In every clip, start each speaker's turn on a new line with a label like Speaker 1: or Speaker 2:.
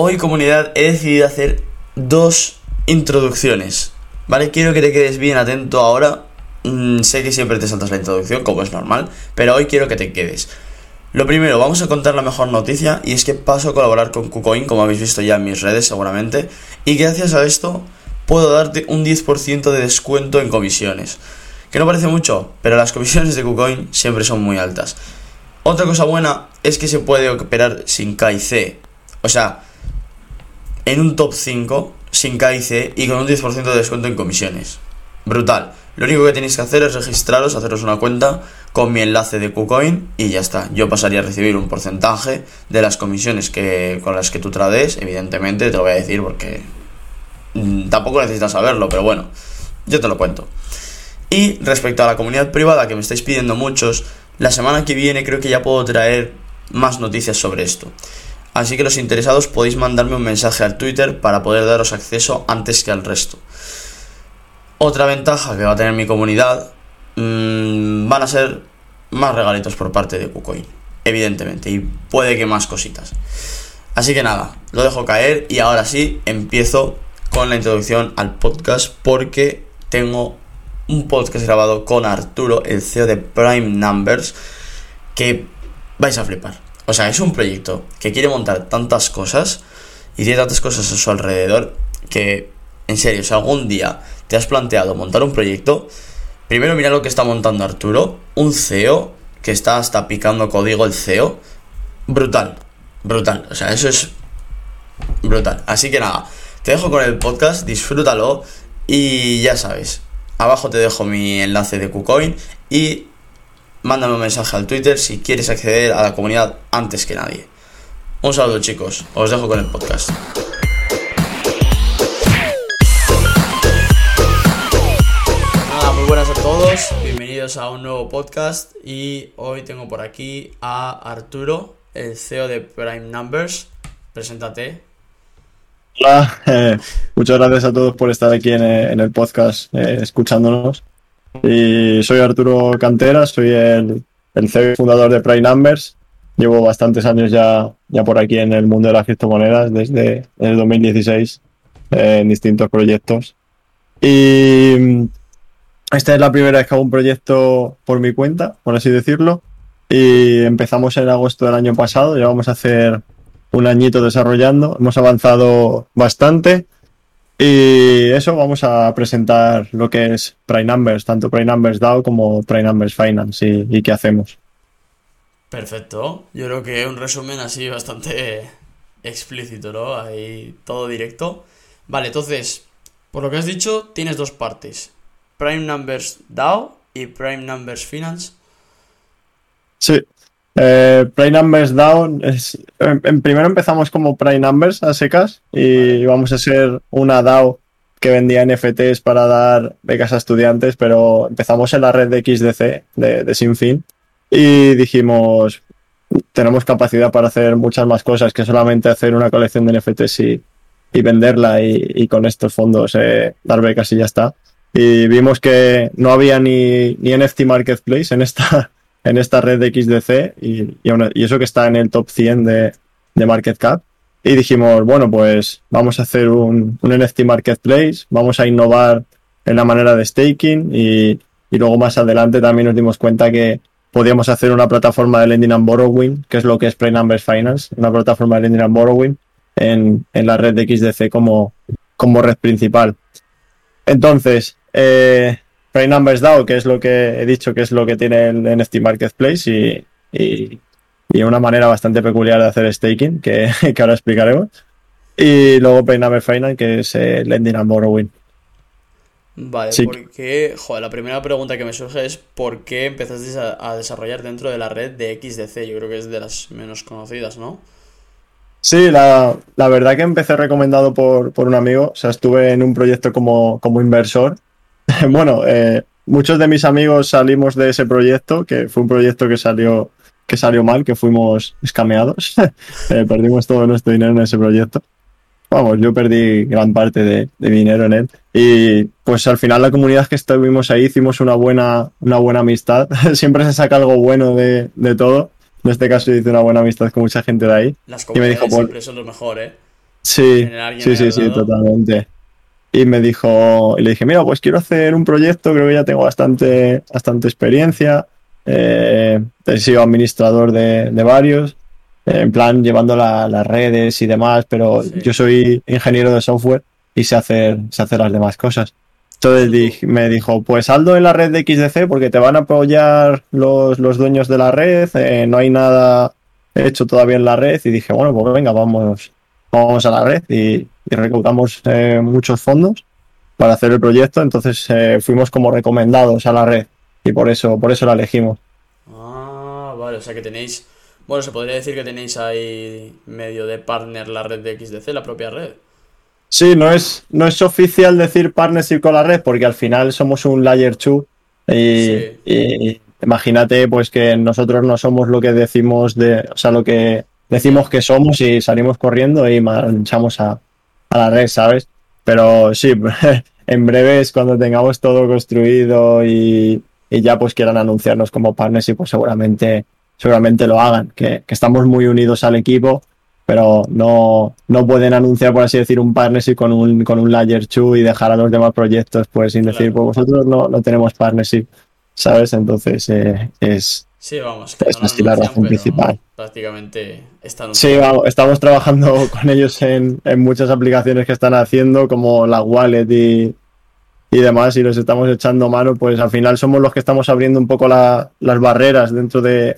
Speaker 1: hoy comunidad he decidido hacer dos introducciones, ¿vale? Quiero que te quedes bien atento ahora. Mm, sé que siempre te saltas la introducción, como es normal, pero hoy quiero que te quedes. Lo primero, vamos a contar la mejor noticia y es que paso a colaborar con KuCoin, como habéis visto ya en mis redes seguramente, y gracias a esto puedo darte un 10% de descuento en comisiones. Que no parece mucho, pero las comisiones de KuCoin siempre son muy altas. Otra cosa buena es que se puede operar sin KIC. O sea, en un top 5 sin KIC y con un 10% de descuento en comisiones. Brutal. Lo único que tenéis que hacer es registraros, haceros una cuenta con mi enlace de KuCoin y ya está. Yo pasaría a recibir un porcentaje de las comisiones que, con las que tú trades. Evidentemente te lo voy a decir porque mm, tampoco necesitas saberlo, pero bueno, yo te lo cuento. Y respecto a la comunidad privada que me estáis pidiendo muchos, la semana que viene creo que ya puedo traer más noticias sobre esto. Así que los interesados podéis mandarme un mensaje al Twitter para poder daros acceso antes que al resto. Otra ventaja que va a tener mi comunidad mmm, van a ser más regalitos por parte de KuCoin, evidentemente, y puede que más cositas. Así que nada, lo dejo caer y ahora sí empiezo con la introducción al podcast porque tengo un podcast grabado con Arturo, el CEO de Prime Numbers, que vais a flipar. O sea, es un proyecto que quiere montar tantas cosas y tiene tantas cosas a su alrededor que, en serio, si algún día te has planteado montar un proyecto, primero mira lo que está montando Arturo, un CEO que está hasta picando código el CEO. Brutal, brutal. O sea, eso es brutal. Así que nada, te dejo con el podcast, disfrútalo y ya sabes, Abajo te dejo mi enlace de KuCoin y mándame un mensaje al Twitter si quieres acceder a la comunidad antes que nadie. Un saludo chicos, os dejo con el podcast. Hola, muy buenas a todos, bienvenidos a un nuevo podcast y hoy tengo por aquí a Arturo, el CEO de Prime Numbers. Preséntate.
Speaker 2: Hola, eh, muchas gracias a todos por estar aquí en, eh, el podcast eh, escuchándonos. Y soy Arturo Cantera, soy el, el CEO fundador de Prime Numbers. Llevo bastantes años ya, ya por aquí en el mundo de las criptomonedas, desde el 2016, en distintos proyectos. Y mm, esta es la primera vez que hago un proyecto por mi cuenta, por así decirlo. Y empezamos en agosto del año pasado, ya vamos a hacer un añito desarrollando, hemos avanzado bastante y eso vamos a presentar lo que es Prime Numbers, tanto Prime Numbers DAO como Prime Numbers Finance y, qué hacemos.
Speaker 1: Perfecto, yo creo que un resumen así bastante explícito, ¿no? Ahí todo directo. Vale, entonces, por lo que has dicho, tienes dos partes. Prime Numbers DAO y Prime Numbers Finance.
Speaker 2: Sí, eh, Prime Numbers Down es, en, primero empezamos como Prime Numbers a secas y vamos a ser una DAO que vendía NFTs para dar becas a estudiantes, pero empezamos en la red de XDC de, de Sinfin y dijimos tenemos capacidad para hacer muchas más cosas que solamente hacer una colección de NFTs y, y venderla y, con estos fondos eh, dar becas y ya está. Y vimos que no había ni, ni NFT Marketplace en esta, en esta red de XDC y, eso que está en el top 100 de, de, Market Cap. Y dijimos, bueno, pues vamos a hacer un, NFT Marketplace, vamos a innovar en la manera de staking y, luego más adelante también nos dimos cuenta que podíamos hacer una plataforma de lending and borrowing, que es lo que es Play Numbers Finance, una plataforma de lending and borrowing en, en la red de XDC como, como red principal. Entonces, eh, Prime Numbers DAO, que es lo que he dicho que es lo que tiene el NFT Marketplace y, y, una manera bastante peculiar de hacer staking, que, que ahora explicaremos. Y luego Numbers Finance, que es eh, Lending and Borrowing.
Speaker 1: Vale, porque, joder, la primera pregunta que me surge es ¿por qué empezaste a, desarrollar dentro de la red de XDC? Yo creo que es de las menos conocidas, ¿no?
Speaker 2: Sí, la, la verdad que empecé recomendado por, por, un amigo, o sea, estuve en un proyecto como, como inversor bueno, eh, muchos de mis amigos salimos de ese proyecto, que fue un proyecto que salió, que salió mal, que fuimos escameados. Eh, perdimos todo nuestro dinero en ese proyecto. Vamos, yo perdí gran parte de, dinero en él. Y pues al final la comunidad que estuvimos ahí hicimos una buena, una buena amistad. Siempre se saca algo bueno de, de todo. En este caso hice una buena amistad con mucha gente de ahí.
Speaker 1: Las comunidades y me dijo, siempre son lo mejor, ¿eh?
Speaker 2: Sí, sí, sí, sí, totalmente. Y me dijo, y le dije, mira, pues quiero hacer un proyecto, creo que ya tengo bastante, bastante experiencia. Eh, he sido administrador de, de varios, eh, en plan llevando la- las redes y demás, pero
Speaker 1: Sí.
Speaker 2: yo soy ingeniero de software y sé hacer, sé hacer las demás cosas. Entonces di- me dijo, pues hazlo en la red de XDC porque te van a apoyar los, los dueños de la red, eh, no hay nada hecho todavía en la red y dije, bueno, pues venga, vamos, vamos a la red y, y recaudamos eh, muchos fondos para hacer el proyecto, entonces eh, fuimos como recomendados a la red y por eso, por eso la elegimos.
Speaker 1: Ah, vale, o sea que tenéis. Bueno, se podría decir que tenéis ahí medio de partner la red de XDC, la propia red.
Speaker 2: Sí, no es, no es oficial decir partnership con la red porque al final somos un layer 2 y,
Speaker 1: Sí.
Speaker 2: y imagínate pues que nosotros no somos lo que decimos de, o sea, lo que decimos que somos y salimos corriendo y manchamos a, a la red, ¿sabes? Pero sí, en breves cuando tengamos todo construido y, y ya pues quieran anunciarnos como partners y pues seguramente, seguramente lo hagan, que, que estamos muy unidos al equipo pero no, no pueden anunciar, por así decir, un partnership con un, con un layer 2 y dejar a los demás proyectos pues sin decir,
Speaker 1: Claro.
Speaker 2: pues vosotros no, no tenemos partnership, ¿sabes? Entonces eh, es...
Speaker 1: Sí, vamos, que
Speaker 2: Es
Speaker 1: no
Speaker 2: así la razón principal.
Speaker 1: Prácticamente están
Speaker 2: Sí, vamos, estamos trabajando con ellos en, en muchas aplicaciones que están haciendo, como la wallet y, y demás, y los estamos echando mano, pues al final somos los que estamos abriendo un poco la- las barreras dentro de,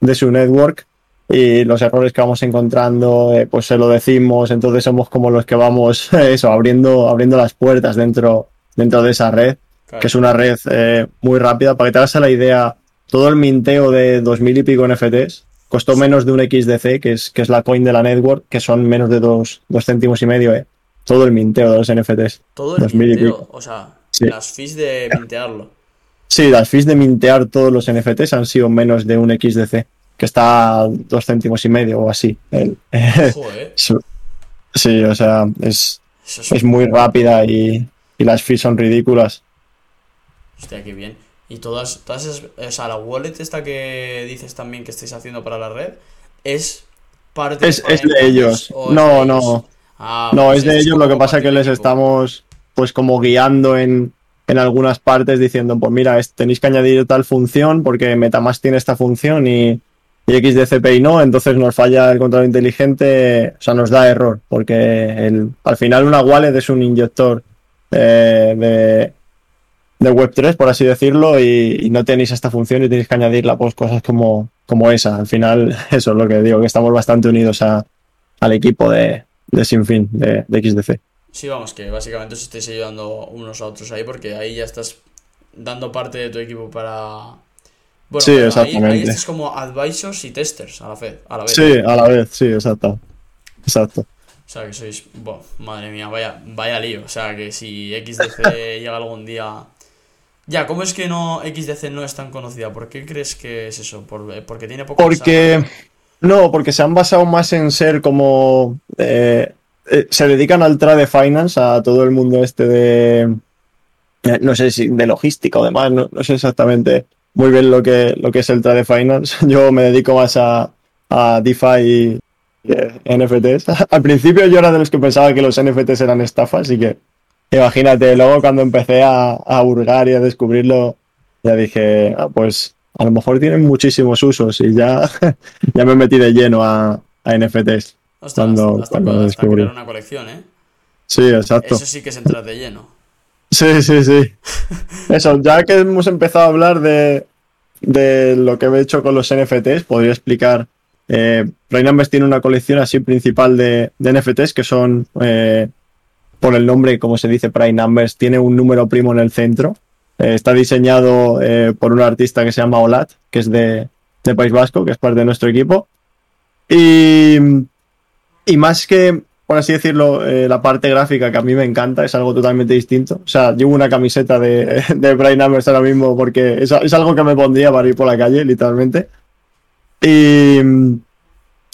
Speaker 2: de su network y los errores que vamos encontrando, eh, pues se lo decimos, entonces somos como los que vamos, eso, abriendo, abriendo las puertas dentro, dentro de esa red,
Speaker 1: Claro.
Speaker 2: que es una red eh, muy rápida. Para que te hagas a la idea, todo el minteo de 2000 y pico NFTs costó menos de un XDC, que es, que es la coin de la network, que son menos de dos, dos céntimos y medio, eh. Todo el minteo de los NFTs.
Speaker 1: Todo el
Speaker 2: 2000 y
Speaker 1: minteo, o sea,
Speaker 2: Sí.
Speaker 1: las fees de mintearlo.
Speaker 2: Sí, las fees de mintear todos los NFTs han sido menos de un XDC, que está a dos céntimos y medio o así.
Speaker 1: Joder,
Speaker 2: sí, o sea, es,
Speaker 1: es
Speaker 2: muy rápida y, y las fees son ridículas.
Speaker 1: Hostia, qué bien. Y todas, todas esas, o sea, la wallet esta que dices también que estáis haciendo para la red, ¿es parte
Speaker 2: Es,
Speaker 1: de
Speaker 2: es de ellos.
Speaker 1: Es
Speaker 2: No,
Speaker 1: de
Speaker 2: no.
Speaker 1: ellos? Ah,
Speaker 2: No,
Speaker 1: pues
Speaker 2: es de
Speaker 1: es
Speaker 2: ellos, lo que pasa es que les estamos pues como guiando en, en algunas partes diciendo, pues mira, tenéis que añadir tal función porque Metamask tiene esta función y, y XDCPI no, entonces nos falla el control inteligente, o sea, nos da error, porque el, al final una wallet es un inyector eh, de, de Web3, por así decirlo, y, y no tenéis esta función y tenéis que añadirla, pues cosas como, como esa. Al final, eso es lo que digo, que estamos bastante unidos a, al equipo de, de Sinfin, de, de XDC.
Speaker 1: Sí, vamos, que básicamente os estáis ayudando unos a otros ahí porque ahí ya estás dando parte de tu equipo para... Bueno,
Speaker 2: Sí,
Speaker 1: pero ahí-
Speaker 2: exactamente.
Speaker 1: Ahí, estás como advisors y testers a la vez. A la vez.
Speaker 2: Sí, a la vez, sí, exacto. Exacto.
Speaker 1: O sea, que sois... buah, madre mía, vaya, vaya lío. O sea, que si XDC llega algún día... Ya, ¿cómo es que no XDC no es tan conocida? ¿Por qué crees que es eso? ¿Por, eh, porque tiene poco
Speaker 2: Porque. No, porque se han basado más en ser como. eh, eh, se dedican al trade finance, a todo el mundo este de. eh, no sé si de logística o demás, no, no sé exactamente muy bien lo que, lo que es el trade finance. Yo me dedico más a, a DeFi y NFTs. Al principio yo era de los que pensaba que los NFTs eran estafas, así que imagínate, luego cuando empecé a, a hurgar y a descubrirlo, ya dije, ah, pues a lo mejor tienen muchísimos usos y ya, ya me metí de lleno a, a NFTs.
Speaker 1: Ostras,
Speaker 2: cuando-
Speaker 1: hasta,
Speaker 2: cuando
Speaker 1: hasta
Speaker 2: descubrí.
Speaker 1: crear una colección, ¿eh?
Speaker 2: Sí, exacto.
Speaker 1: Eso sí que es entrar de lleno.
Speaker 2: Sí, sí, sí. Eso, ya que hemos empezado a hablar de, de lo que he hecho con los NFTs, podría explicar. Eh, tiene una colección así principal de, de NFTs que son, eh, por el nombre, como se dice, Prime Numbers, tiene un número primo en el centro. Eh, está diseñado eh, por un artista que se llama Olat, que es de, País Vasco, que es parte de nuestro equipo. Y, más que, por así decirlo, eh, la parte gráfica que a mí me encanta, es algo totalmente distinto. O sea, llevo una camiseta de, de Brian Numbers ahora mismo porque es, es algo que me pondría para ir por la calle, literalmente. Y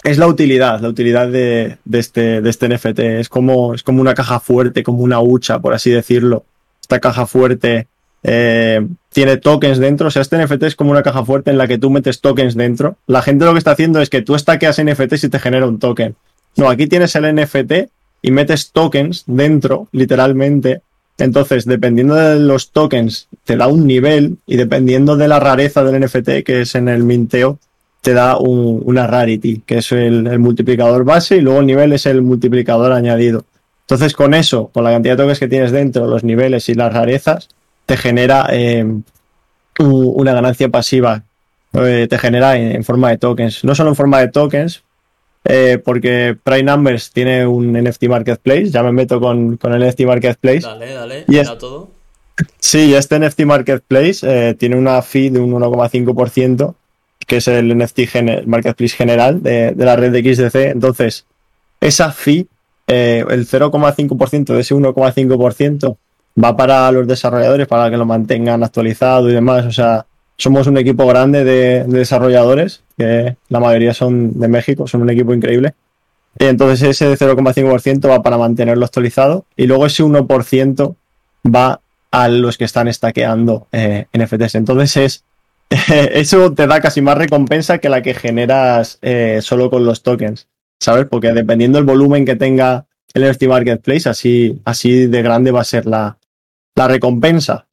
Speaker 2: es la utilidad, la utilidad de, este, de este NFT. Es como, es como una caja fuerte, como una hucha, por así decirlo. Esta caja fuerte eh, tiene tokens dentro. O sea, este NFT es como una caja fuerte en la que tú metes tokens dentro. La gente lo que está haciendo es que tú stackeas NFTs y te genera un token. No, aquí tienes el NFT y metes tokens dentro, literalmente. Entonces, dependiendo de los tokens, te da un nivel y dependiendo de la rareza del NFT, que es en el minteo, te da un, una rarity, que es el, el, multiplicador base, y luego el nivel es el multiplicador añadido. Entonces, con eso, con la cantidad de tokens que tienes dentro, los niveles y las rarezas, te genera eh, una ganancia pasiva. Eh, te genera en, en, forma de tokens. No solo en forma de tokens, eh, porque Prime Numbers tiene un NFT Marketplace. Ya me meto con, con el NFT Marketplace.
Speaker 1: Dale, dale,
Speaker 2: y es,
Speaker 1: todo.
Speaker 2: Sí, este NFT Marketplace tiene una fee de un 1,5% que es el NFT gener Marketplace general de, la red de XDC. Entonces, esa fee, eh, el 0,5% de ese 1,5% va para los desarrolladores, para que lo mantengan actualizado y demás. O sea, somos un equipo grande de, de desarrolladores, que la mayoría son de México, son un equipo increíble. Entonces ese 0,5% va para mantenerlo actualizado y luego ese 1% va a los que están stackeando eh, NFTs. Entonces es eso te da casi más recompensa que la que generas eh, solo con los tokens, ¿sabes? Porque dependiendo del volumen que tenga el NFT Marketplace, así, así de grande va a ser la, la recompensa.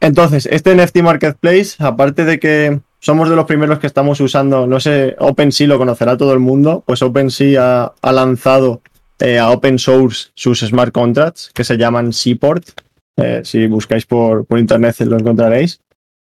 Speaker 2: Entonces, este NFT Marketplace, aparte de que somos de los primeros que estamos usando, no sé, OpenSea lo conocerá todo el mundo, pues OpenSea ha, ha lanzado eh, a open source sus smart contracts que se llaman Seaport. Eh, si buscáis por, por internet lo encontraréis.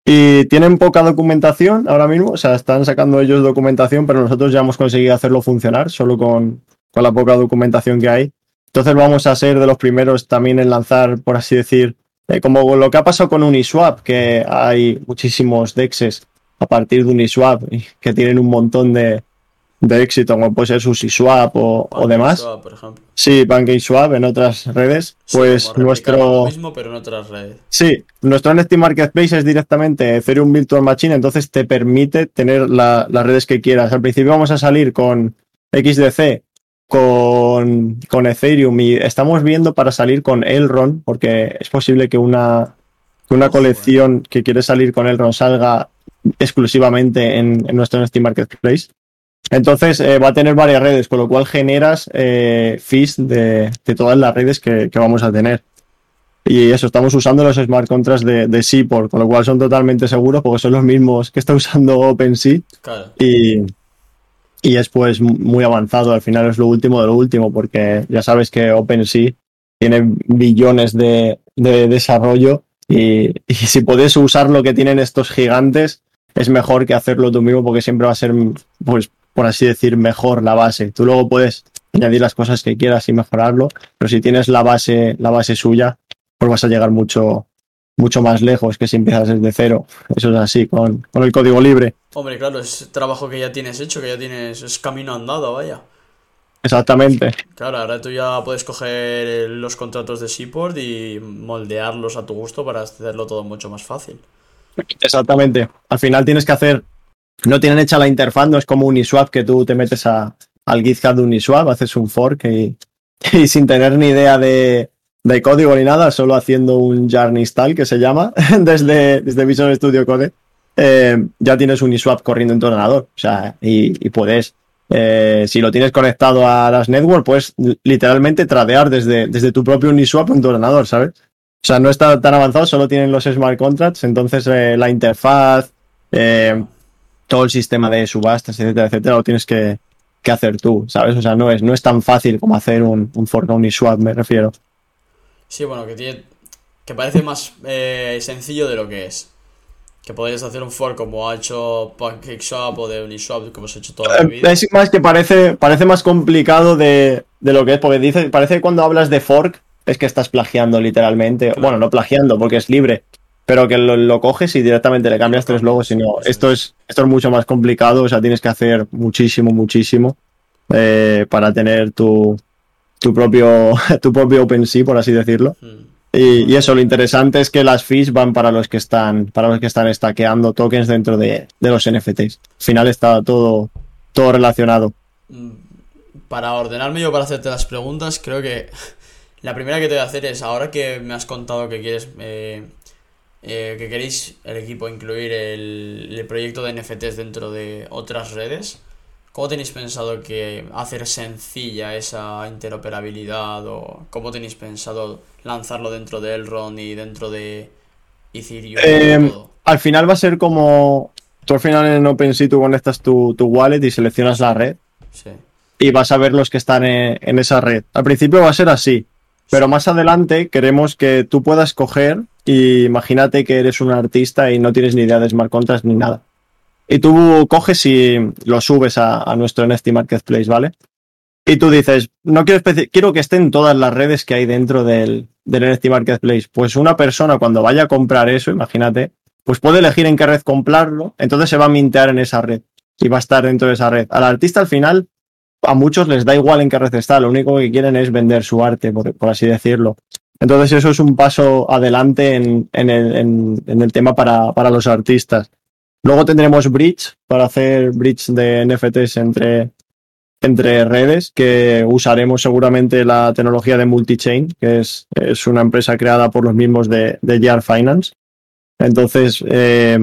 Speaker 2: Y tienen poca documentación ahora mismo, o sea, están sacando ellos documentación, pero nosotros ya hemos conseguido hacerlo funcionar solo con, con la poca documentación que hay. Entonces vamos a ser de los primeros también en lanzar, por así decir, eh, como lo que ha pasado con Uniswap, que hay muchísimos DEXs a partir de Uniswap que tienen un montón de, de éxito, como puede ser SushiSwap o, o demás.
Speaker 1: Swap, por ejemplo.
Speaker 2: Sí, PancakeSwap en otras redes.
Speaker 1: Sí,
Speaker 2: Pues
Speaker 1: como
Speaker 2: nuestro.
Speaker 1: lo mismo, pero en otras redes.
Speaker 2: Sí, nuestro NFT Marketplace es directamente Ethereum Virtual Machine, entonces te permite tener la- las redes que quieras. Al principio vamos a salir con XDC, con, con Ethereum y estamos viendo para salir con Elrond, porque es posible que una, que una
Speaker 1: eh.
Speaker 2: colección que quiere salir con Elrond salga exclusivamente en, en nuestro NFT Marketplace. Entonces eh, va a tener varias redes, con lo cual generas eh, fees de, de todas las redes que, que vamos a tener. Y eso, estamos usando los smart contracts de, de Seaport, con lo cual son totalmente seguros porque son los mismos que está usando OpenSea
Speaker 1: Claro.
Speaker 2: y, y es pues muy avanzado. Al final es lo último de lo último porque ya sabes que OpenSea tiene billones de, de desarrollo y, y si puedes usar lo que tienen estos gigantes es mejor que hacerlo tú mismo porque siempre va a ser, pues por así decir, mejor la base. Tú luego puedes añadir las cosas que quieras y mejorarlo, pero si tienes la base, la base suya, pues vas a llegar mucho, mucho más lejos que si empiezas desde cero. Eso es así, con, con el código libre.
Speaker 1: Hombre, claro, es trabajo que ya tienes hecho, que ya tienes. Es camino andado, vaya.
Speaker 2: Exactamente.
Speaker 1: Claro, ahora tú ya puedes coger los contratos de Seaport y moldearlos a tu gusto para hacerlo todo mucho más fácil.
Speaker 2: Exactamente. Al final tienes que hacer. No tienen hecha la interfaz, no es como Uniswap que tú te metes a, al GitHub de Uniswap, haces un fork y, sin tener ni idea de, de código ni nada, solo haciendo un yarn install que se llama desde, desde Visual Studio Code, eh, ya tienes Uniswap corriendo en tu ordenador. O sea, y, puedes, eh, si lo tienes conectado a las network, puedes literalmente tradear desde, desde tu propio Uniswap en tu ordenador, ¿sabes? O sea, no está tan avanzado, solo tienen los smart contracts, entonces eh, la interfaz, todo el sistema de subastas, etcétera, etcétera, lo tienes que, que hacer tú, ¿sabes? O sea, no es, no es tan fácil como hacer un, un fork a Uniswap, me refiero.
Speaker 1: Sí, bueno, que tiene. que parece más eh, sencillo de lo que es. Que podrías hacer un fork como ha hecho PancakeSwap o de Uniswap, como se ha hecho toda la vida.
Speaker 2: Es más que parece, parece más complicado de, de lo que es, porque dice, parece que cuando hablas de fork es que estás plagiando literalmente.
Speaker 1: Claro.
Speaker 2: Bueno, no plagiando porque es libre, pero que lo, lo coges y directamente le cambias tres logos. Y no,
Speaker 1: Eso
Speaker 2: esto es, esto es mucho más complicado, o sea, tienes que hacer muchísimo, muchísimo eh, para tener tu, tu propio, tu propio OpenSea, por así decirlo.
Speaker 1: Mm.
Speaker 2: Y, y eso, lo interesante es que las fees van para los que están, para los que están tokens dentro de, de los NFTs. Al final está todo, todo relacionado.
Speaker 1: Mm, Para ordenarme yo para hacerte las preguntas, creo que la primera que te voy a hacer es, ahora que me has contado que quieres, eh, eh, que queréis el equipo incluir el, el proyecto de NFTs dentro de otras redes, ¿Cómo tenéis pensado que hacer sencilla esa interoperabilidad o cómo tenéis pensado lanzarlo dentro de Elrond y dentro de Ethereum?
Speaker 2: Eh, al final va a ser como tú al final en OpenSea tú conectas tu, tu wallet y seleccionas la red
Speaker 1: Sí.
Speaker 2: y vas a ver los que están en, en esa red. Al principio va a ser así, pero más adelante queremos que tú puedas coger y imagínate que eres un artista y no tienes ni idea de smart contracts ni nada. Y tú coges y lo subes a, a nuestro NFT Marketplace, ¿vale? Y tú dices, no quiero, quiero que estén todas las redes que hay dentro del, del NFT Marketplace. Pues una persona cuando vaya a comprar eso, imagínate, pues puede elegir en qué red comprarlo, entonces se va a mintear en esa red y va a estar dentro de esa red. Al artista al final, a muchos les da igual en qué red está, lo único que quieren es vender su arte, por, así decirlo. Entonces eso es un paso adelante en, el, tema para, para los artistas. Luego tendremos Bridge para hacer bridge de NFTs entre, entre redes, que usaremos seguramente la tecnología de multichain, que es, es una empresa creada por los mismos de, de Finance. Entonces, eh,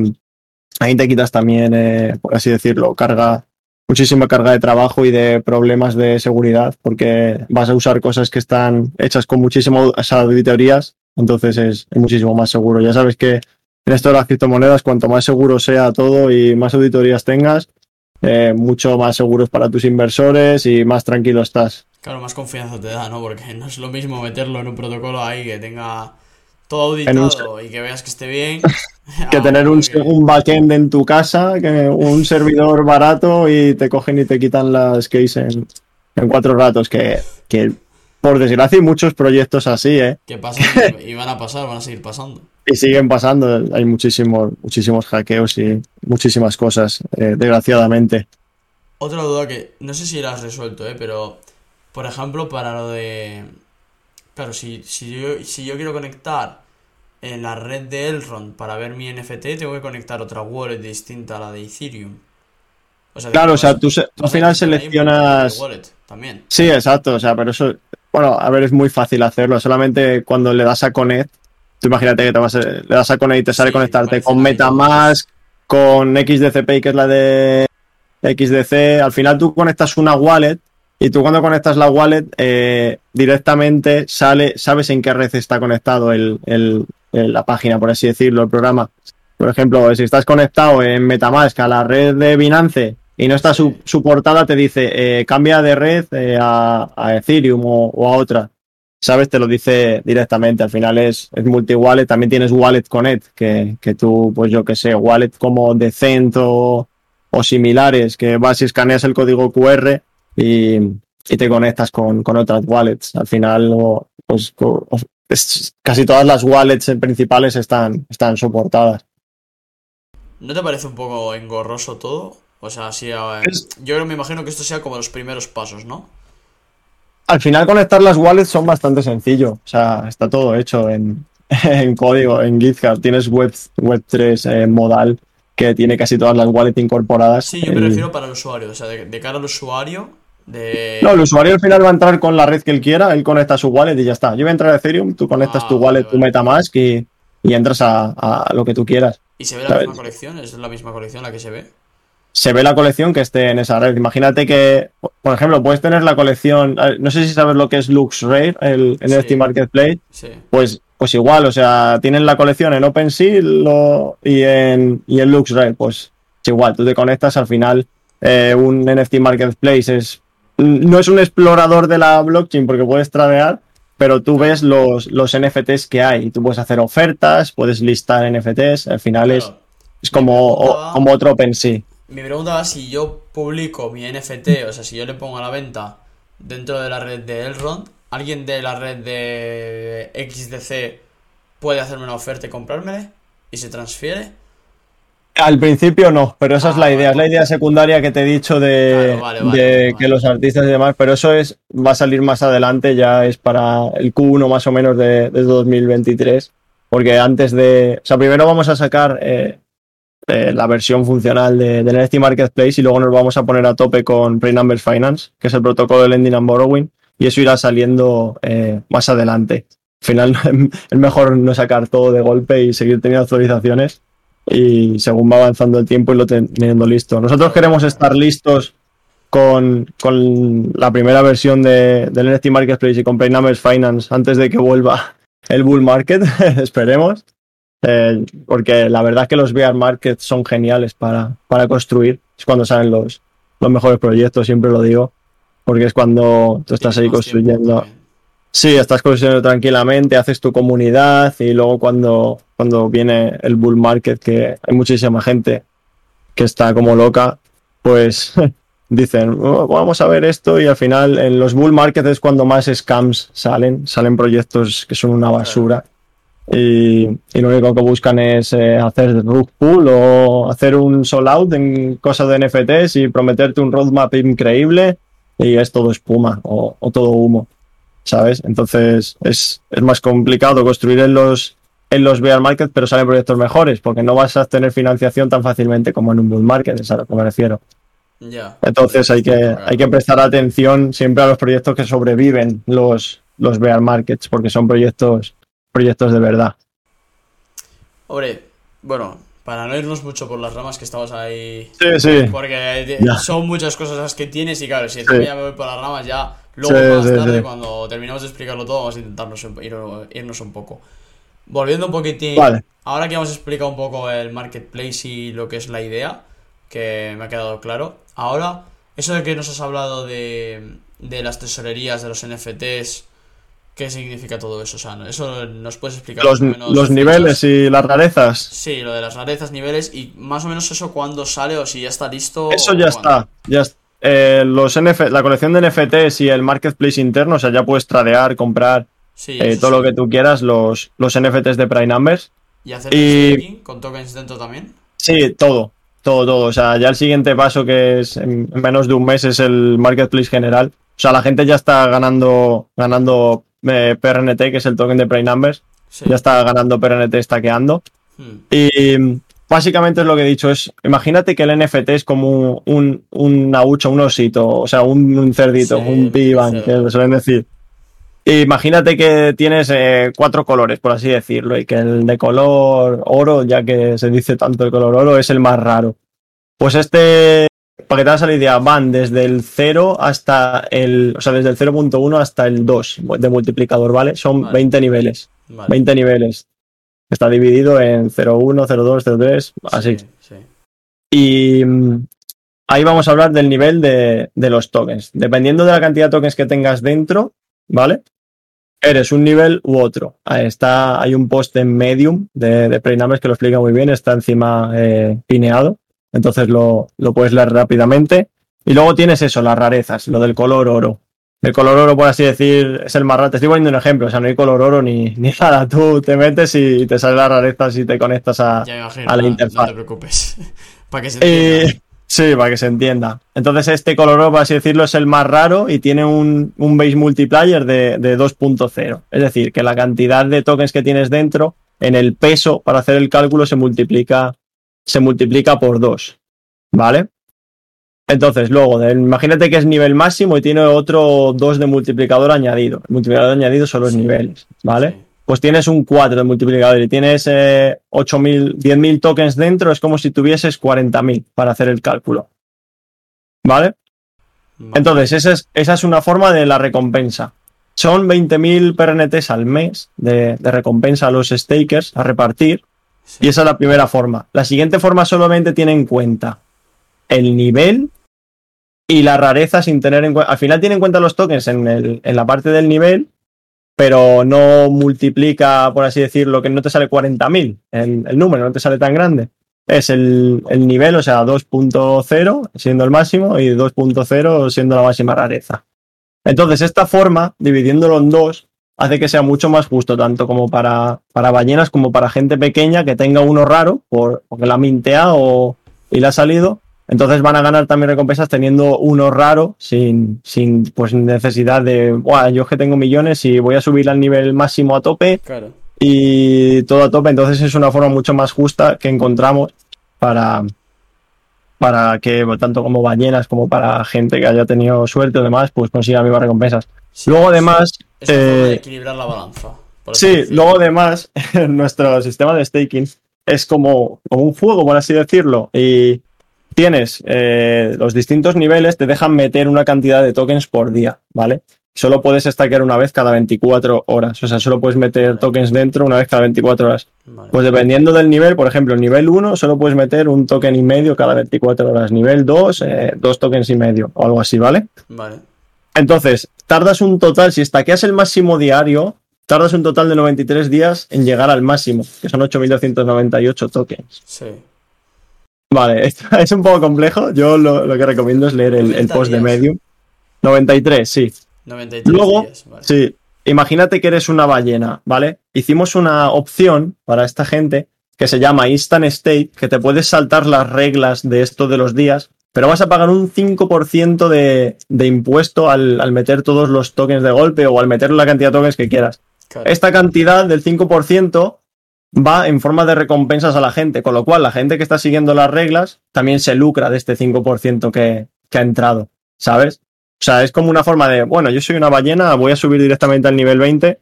Speaker 2: ahí te quitas también, eh, por así decirlo, carga, muchísima carga de trabajo y de problemas de seguridad, porque vas a usar cosas que están hechas con muchísimas auditorías, entonces es, muchísimo más seguro. Ya sabes que en esto de las criptomonedas, cuanto más seguro sea todo y más auditorías tengas, eh, mucho más seguros para tus inversores y más tranquilo estás.
Speaker 1: Claro, más confianza te da, ¿no? Porque no es lo mismo meterlo en un protocolo ahí que tenga todo
Speaker 2: un
Speaker 1: auditado y que veas que esté bien.
Speaker 2: Que
Speaker 1: a
Speaker 2: tener un,
Speaker 1: que-
Speaker 2: un backend en tu casa, que un servidor barato y te cogen y te quitan las keys en, en cuatro ratos. Que, que por desgracia hay muchos proyectos así, ¿eh?
Speaker 1: que pasan y van a pasar, van a seguir pasando.
Speaker 2: Y siguen pasando. Hay muchísimos, muchísimos hackeos y muchísimas cosas, eh, desgraciadamente.
Speaker 1: Otra duda que no sé si la has resuelto, ¿eh? Pero, por ejemplo, para lo de... Claro, si, si, yo, si yo quiero conectar en la red de Elrond para ver mi NFT, tengo que conectar otra wallet distinta a la de Ethereum. O sea,
Speaker 2: Claro, o sea, tú, se- tú al final seleccionas.
Speaker 1: multi wallet también.
Speaker 2: Sí, exacto. O sea, pero eso, bueno, a ver, es muy fácil hacerlo. Solamente cuando le das a Connect, tú imagínate que te vas a- le das a Connect y te sale
Speaker 1: Sí,
Speaker 2: conectarte con MetaMask, con XDCPay, que es la de XDC. Al final tú conectas una wallet y tú cuando conectas la wallet eh, directamente sale, sabes en qué red está conectado el- la página, por así decirlo, el programa. Por ejemplo, si estás conectado en MetaMask a la red de Binance y no está su,
Speaker 1: Sí.
Speaker 2: su portada, te dice eh, cambia de red eh, a, a Ethereum o, o a otra. ¿Sabes? Te lo dice directamente. Al final es, es multi-wallet. También tienes Wallet Connect, que, que tú, pues yo qué sé, wallet como Decent o, o similares, que vas y escaneas el código QR y, y te conectas con, con otras wallets. Al final, pues es- casi todas las wallets principales están, están soportadas.
Speaker 1: ¿No te parece un poco engorroso todo? O sea, sí, eh, yo me imagino que esto sea como los primeros pasos, ¿no?
Speaker 2: Al final conectar las wallets son bastante sencillo. O sea, está todo hecho en, en código, en GitHub. Tienes web, web 3 eh, modal que tiene casi todas las wallets incorporadas.
Speaker 1: Sí, yo me refiero para el usuario, o sea, de, de cara al usuario, de...
Speaker 2: No, el usuario al final va a entrar con la red que él quiera, él conecta su wallet y ya está. Yo voy a entrar a Ethereum, tú conectas
Speaker 1: Ah,
Speaker 2: tu wallet, tu. MetaMask y, y entras a, a lo que tú quieras.
Speaker 1: ¿Y se ve la
Speaker 2: ¿sabes?
Speaker 1: misma colección? ¿Es la misma colección la que se ve?
Speaker 2: Se ve la colección que esté en esa red. Imagínate que, por ejemplo, puedes tener la colección, no sé si sabes lo que es LuxRare, el
Speaker 1: Sí.
Speaker 2: NFT Marketplace,
Speaker 1: Sí.
Speaker 2: pues, pues igual, o sea, tienen la colección en OpenSea lo- y en, y en LuxRare, pues es igual, tú te conectas al final, eh, un NFT Marketplace es, no es un explorador de la blockchain porque puedes tradear, pero tú ves los, los NFTs que hay, y tú puedes hacer ofertas, puedes listar NFTs, al final es,
Speaker 1: Claro.
Speaker 2: es como, o- como otro OpenSea.
Speaker 1: Mi pregunta va si yo publico mi NFT, o sea, si yo le pongo a la venta dentro de la red de Elrond, ¿alguien de la red de XDC puede hacerme una oferta y comprármela? ¿Y se transfiere?
Speaker 2: Al principio no, pero esa es
Speaker 1: Ah,
Speaker 2: la idea,
Speaker 1: vale.
Speaker 2: es la idea secundaria que te he dicho de,
Speaker 1: Claro, vale, vale,
Speaker 2: de
Speaker 1: vale,
Speaker 2: que los artistas y demás, pero eso es va a salir más adelante, ya es para el Q1 más o menos de, de 2023, porque antes de, o sea, primero vamos a sacar eh, eh, la versión funcional de, del NFT Marketplace y luego nos vamos a poner a tope con Prey Numbers Finance, que es el protocolo de Lending and Borrowing, y eso irá saliendo eh, más adelante. Al final es mejor no sacar todo de golpe y seguir teniendo actualizaciones y según va avanzando el tiempo y lo teniendo listo. Nosotros queremos estar listos con, con la primera versión de, del NFT Marketplace y con Play Numbers Finance antes de que vuelva el bull market, esperemos. Eh, porque la verdad es que los bear markets son geniales para, para construir. Es cuando salen los, los mejores proyectos, siempre lo digo. Porque es cuando tú estás ahí construyendo. Sí, estás construyendo tranquilamente, haces tu comunidad y luego cuando, cuando viene el bull market, que hay muchísima gente que está como loca, pues dicen, "Oh, vamos a ver esto y al final en los bull markets es cuando más scams salen, salen proyectos que son una basura y, y lo único que buscan es eh, hacer rug pull o hacer un sold out en cosas de NFTs y prometerte un roadmap increíble y es todo espuma o, o todo humo. ¿sabes? Entonces es, es más complicado construir en los, en los bear market, pero salen proyectos mejores, porque no vas a tener financiación tan fácilmente como en un bull market, es a lo que me refiero.
Speaker 1: Ya.
Speaker 2: Entonces hay que, hay que prestar atención siempre a los proyectos que sobreviven los, los bear markets, porque son proyectos, proyectos de verdad.
Speaker 1: Hombre, bueno, para no irnos mucho por las ramas que estamos ahí.
Speaker 2: Sí, sí.
Speaker 1: Porque son muchas cosas las que tienes y claro, si
Speaker 2: Sí.
Speaker 1: ya me voy por las ramas ya, luego
Speaker 2: Sí,
Speaker 1: más
Speaker 2: sí,
Speaker 1: tarde cuando terminemos de explicarlo todo vamos a intentarnos irnos un poco. Volviendo un poquitín,
Speaker 2: Vale.
Speaker 1: ahora que hemos explicado un poco el marketplace y lo que es la idea, que me ha quedado claro, ahora, eso de que nos has hablado de, de las tesorerías, de los NFTs, ¿qué significa todo eso? O sea, eso nos puedes explicar
Speaker 2: Los,
Speaker 1: más o menos
Speaker 2: los niveles y las rarezas,
Speaker 1: Sí, lo de las rarezas, niveles y más o menos eso cuándo sale o si ya está listo.
Speaker 2: eso ya
Speaker 1: cuándo.
Speaker 2: está. Ya eh, los NF, la colección de NFTs y el marketplace interno, o sea, ya puedes tradear, comprar
Speaker 1: Sí,
Speaker 2: eh, todo
Speaker 1: sí.
Speaker 2: lo que tú quieras, los, los NFTs de Prime Numbers.
Speaker 1: ¿Y hacer
Speaker 2: y-
Speaker 1: staking con tokens dentro también?
Speaker 2: Sí, todo, todo, todo. O sea, ya el siguiente paso que es en en menos de un mes es el marketplace general. O sea, la gente ya está ganando, ganando eh, PRNT, que es el token de Prime Numbers.
Speaker 1: Sí.
Speaker 2: Ya está ganando PRNT stackeando.
Speaker 1: Hmm,
Speaker 2: Y mm, básicamente es lo que he dicho. Es, imagínate que el NFT es como un, una hucha, un osito, o sea, un, un cerdito,
Speaker 1: Sí,
Speaker 2: un piban,
Speaker 1: sí.
Speaker 2: que suelen decir. Imagínate que tienes eh, cuatro colores, por así decirlo, y que el de color oro, ya que se dice tanto el color oro, es el más raro. Pues este, para que te hagas la idea, van desde el 0 hasta el, o sea, desde el 0.1 hasta el 2 de multiplicador, ¿vale? Son
Speaker 1: Vale.
Speaker 2: 20 niveles.
Speaker 1: Vale.
Speaker 2: 20 niveles. Está dividido en 01, 02, 03, así.
Speaker 1: Sí, sí.
Speaker 2: Y mm, ahí vamos a hablar del nivel de, de los tokens. Dependiendo de la cantidad de tokens que tengas dentro, ¿vale? Eres un nivel u otro. Ahí está, hay un post en Medium de, de Preinames que lo explica muy bien, está encima eh, pineado. Entonces lo, lo puedes leer rápidamente. Y luego tienes eso, las rarezas, lo del color oro. El color oro, por así decir, es el más raro. Te estoy poniendo un ejemplo, o sea, no hay color oro ni, ni nada. Tú te metes y te sale las rarezas y te conectas a,
Speaker 1: Ya me imagino,
Speaker 2: a la
Speaker 1: no-
Speaker 2: interfaz.
Speaker 1: no te preocupes. Para que se
Speaker 2: Eh,
Speaker 1: entienda.
Speaker 2: Sí, para que se entienda. Entonces, este color por así decirlo, es el más raro y tiene un, un base multiplier de, de 2.0. Es decir, que la cantidad de tokens que tienes dentro, en el peso para hacer el cálculo, se multiplica, se multiplica por 2. ¿Vale? Entonces, luego, del- imagínate que es nivel máximo y tiene otro 2 de multiplicador añadido. El multiplicador añadido son los
Speaker 1: Sí.
Speaker 2: niveles, ¿vale?
Speaker 1: Sí.
Speaker 2: Pues tienes un 4 de multiplicador y tienes eh, 8.000, 10.000 tokens dentro, es como si tuvieses 40.000 para hacer el cálculo. ¿Vale?
Speaker 1: Vale.
Speaker 2: Entonces, esa es, esa es una forma de la recompensa. Son 20.000 PRNTs al mes de, de recompensa a los stakers a repartir.
Speaker 1: Sí.
Speaker 2: Y esa es la primera forma. La siguiente forma solamente tiene en cuenta el nivel y la rareza sin tener en cuenta. Al final tiene en cuenta los tokens en, el- en la parte del nivel, pero no multiplica, por así decirlo, que no te sale 40.000 el, el número, no te sale tan grande. Es el, el nivel, o sea, 2.0 siendo el máximo y 2.0 siendo la máxima rareza. Entonces, esta forma, dividiéndolo en dos, hace que sea mucho más justo, tanto como para, para ballenas como para gente pequeña que tenga uno raro, por, porque la ha minteado y le ha salido. Entonces van a ganar también recompensas teniendo uno raro, sin, sin pues, necesidad de, Buah, yo es que tengo millones y voy a subir al nivel máximo a tope
Speaker 1: Claro.
Speaker 2: y todo a tope. Entonces es una forma mucho más justa que encontramos para, para que tanto como ballenas como para gente que haya tenido suerte o demás, pues consiga mismas recompensas.
Speaker 1: Sí,
Speaker 2: Luego además,
Speaker 1: Es
Speaker 2: eh,
Speaker 1: equilibrar la balanza.
Speaker 2: Sí, luego además, nuestro sistema de staking es como, como un fuego, por así decirlo, y tienes eh, los distintos niveles, te dejan meter una cantidad de tokens por día, ¿vale? Solo puedes stackear una vez cada 24 horas, o sea, solo puedes meter tokens dentro una vez cada 24 horas.
Speaker 1: Vale.
Speaker 2: Pues dependiendo del nivel, por ejemplo, el nivel 1 solo puedes meter un token y medio cada 24 horas. Nivel 2, eh, dos tokens y medio o algo así, ¿vale?
Speaker 1: Vale.
Speaker 2: Entonces, tardas un total, si stackeas el máximo diario, tardas un total de 93 días en llegar al máximo, que son 8.298 tokens.
Speaker 1: Sí.
Speaker 2: Vale, esto es un poco complejo. Yo lo, lo que recomiendo es leer el, el
Speaker 1: 90
Speaker 2: post de
Speaker 1: días.
Speaker 2: Medium. 93, sí.
Speaker 1: 93
Speaker 2: Luego,
Speaker 1: días. Vale.
Speaker 2: Sí, imagínate que eres una ballena, ¿vale? Hicimos una opción para esta gente que se llama Instant State, que te puedes saltar las reglas de esto de los días, pero vas a pagar un 5% de, de impuesto al, al meter todos los tokens de golpe o al meter la cantidad de tokens que quieras.
Speaker 1: Claro.
Speaker 2: Esta cantidad del 5% va en forma de recompensas a la gente, con lo cual la gente que está siguiendo las reglas también se lucra de este 5% que, que ha entrado, ¿sabes? O sea, es como una forma de, bueno, yo soy una ballena, voy a subir directamente al nivel 20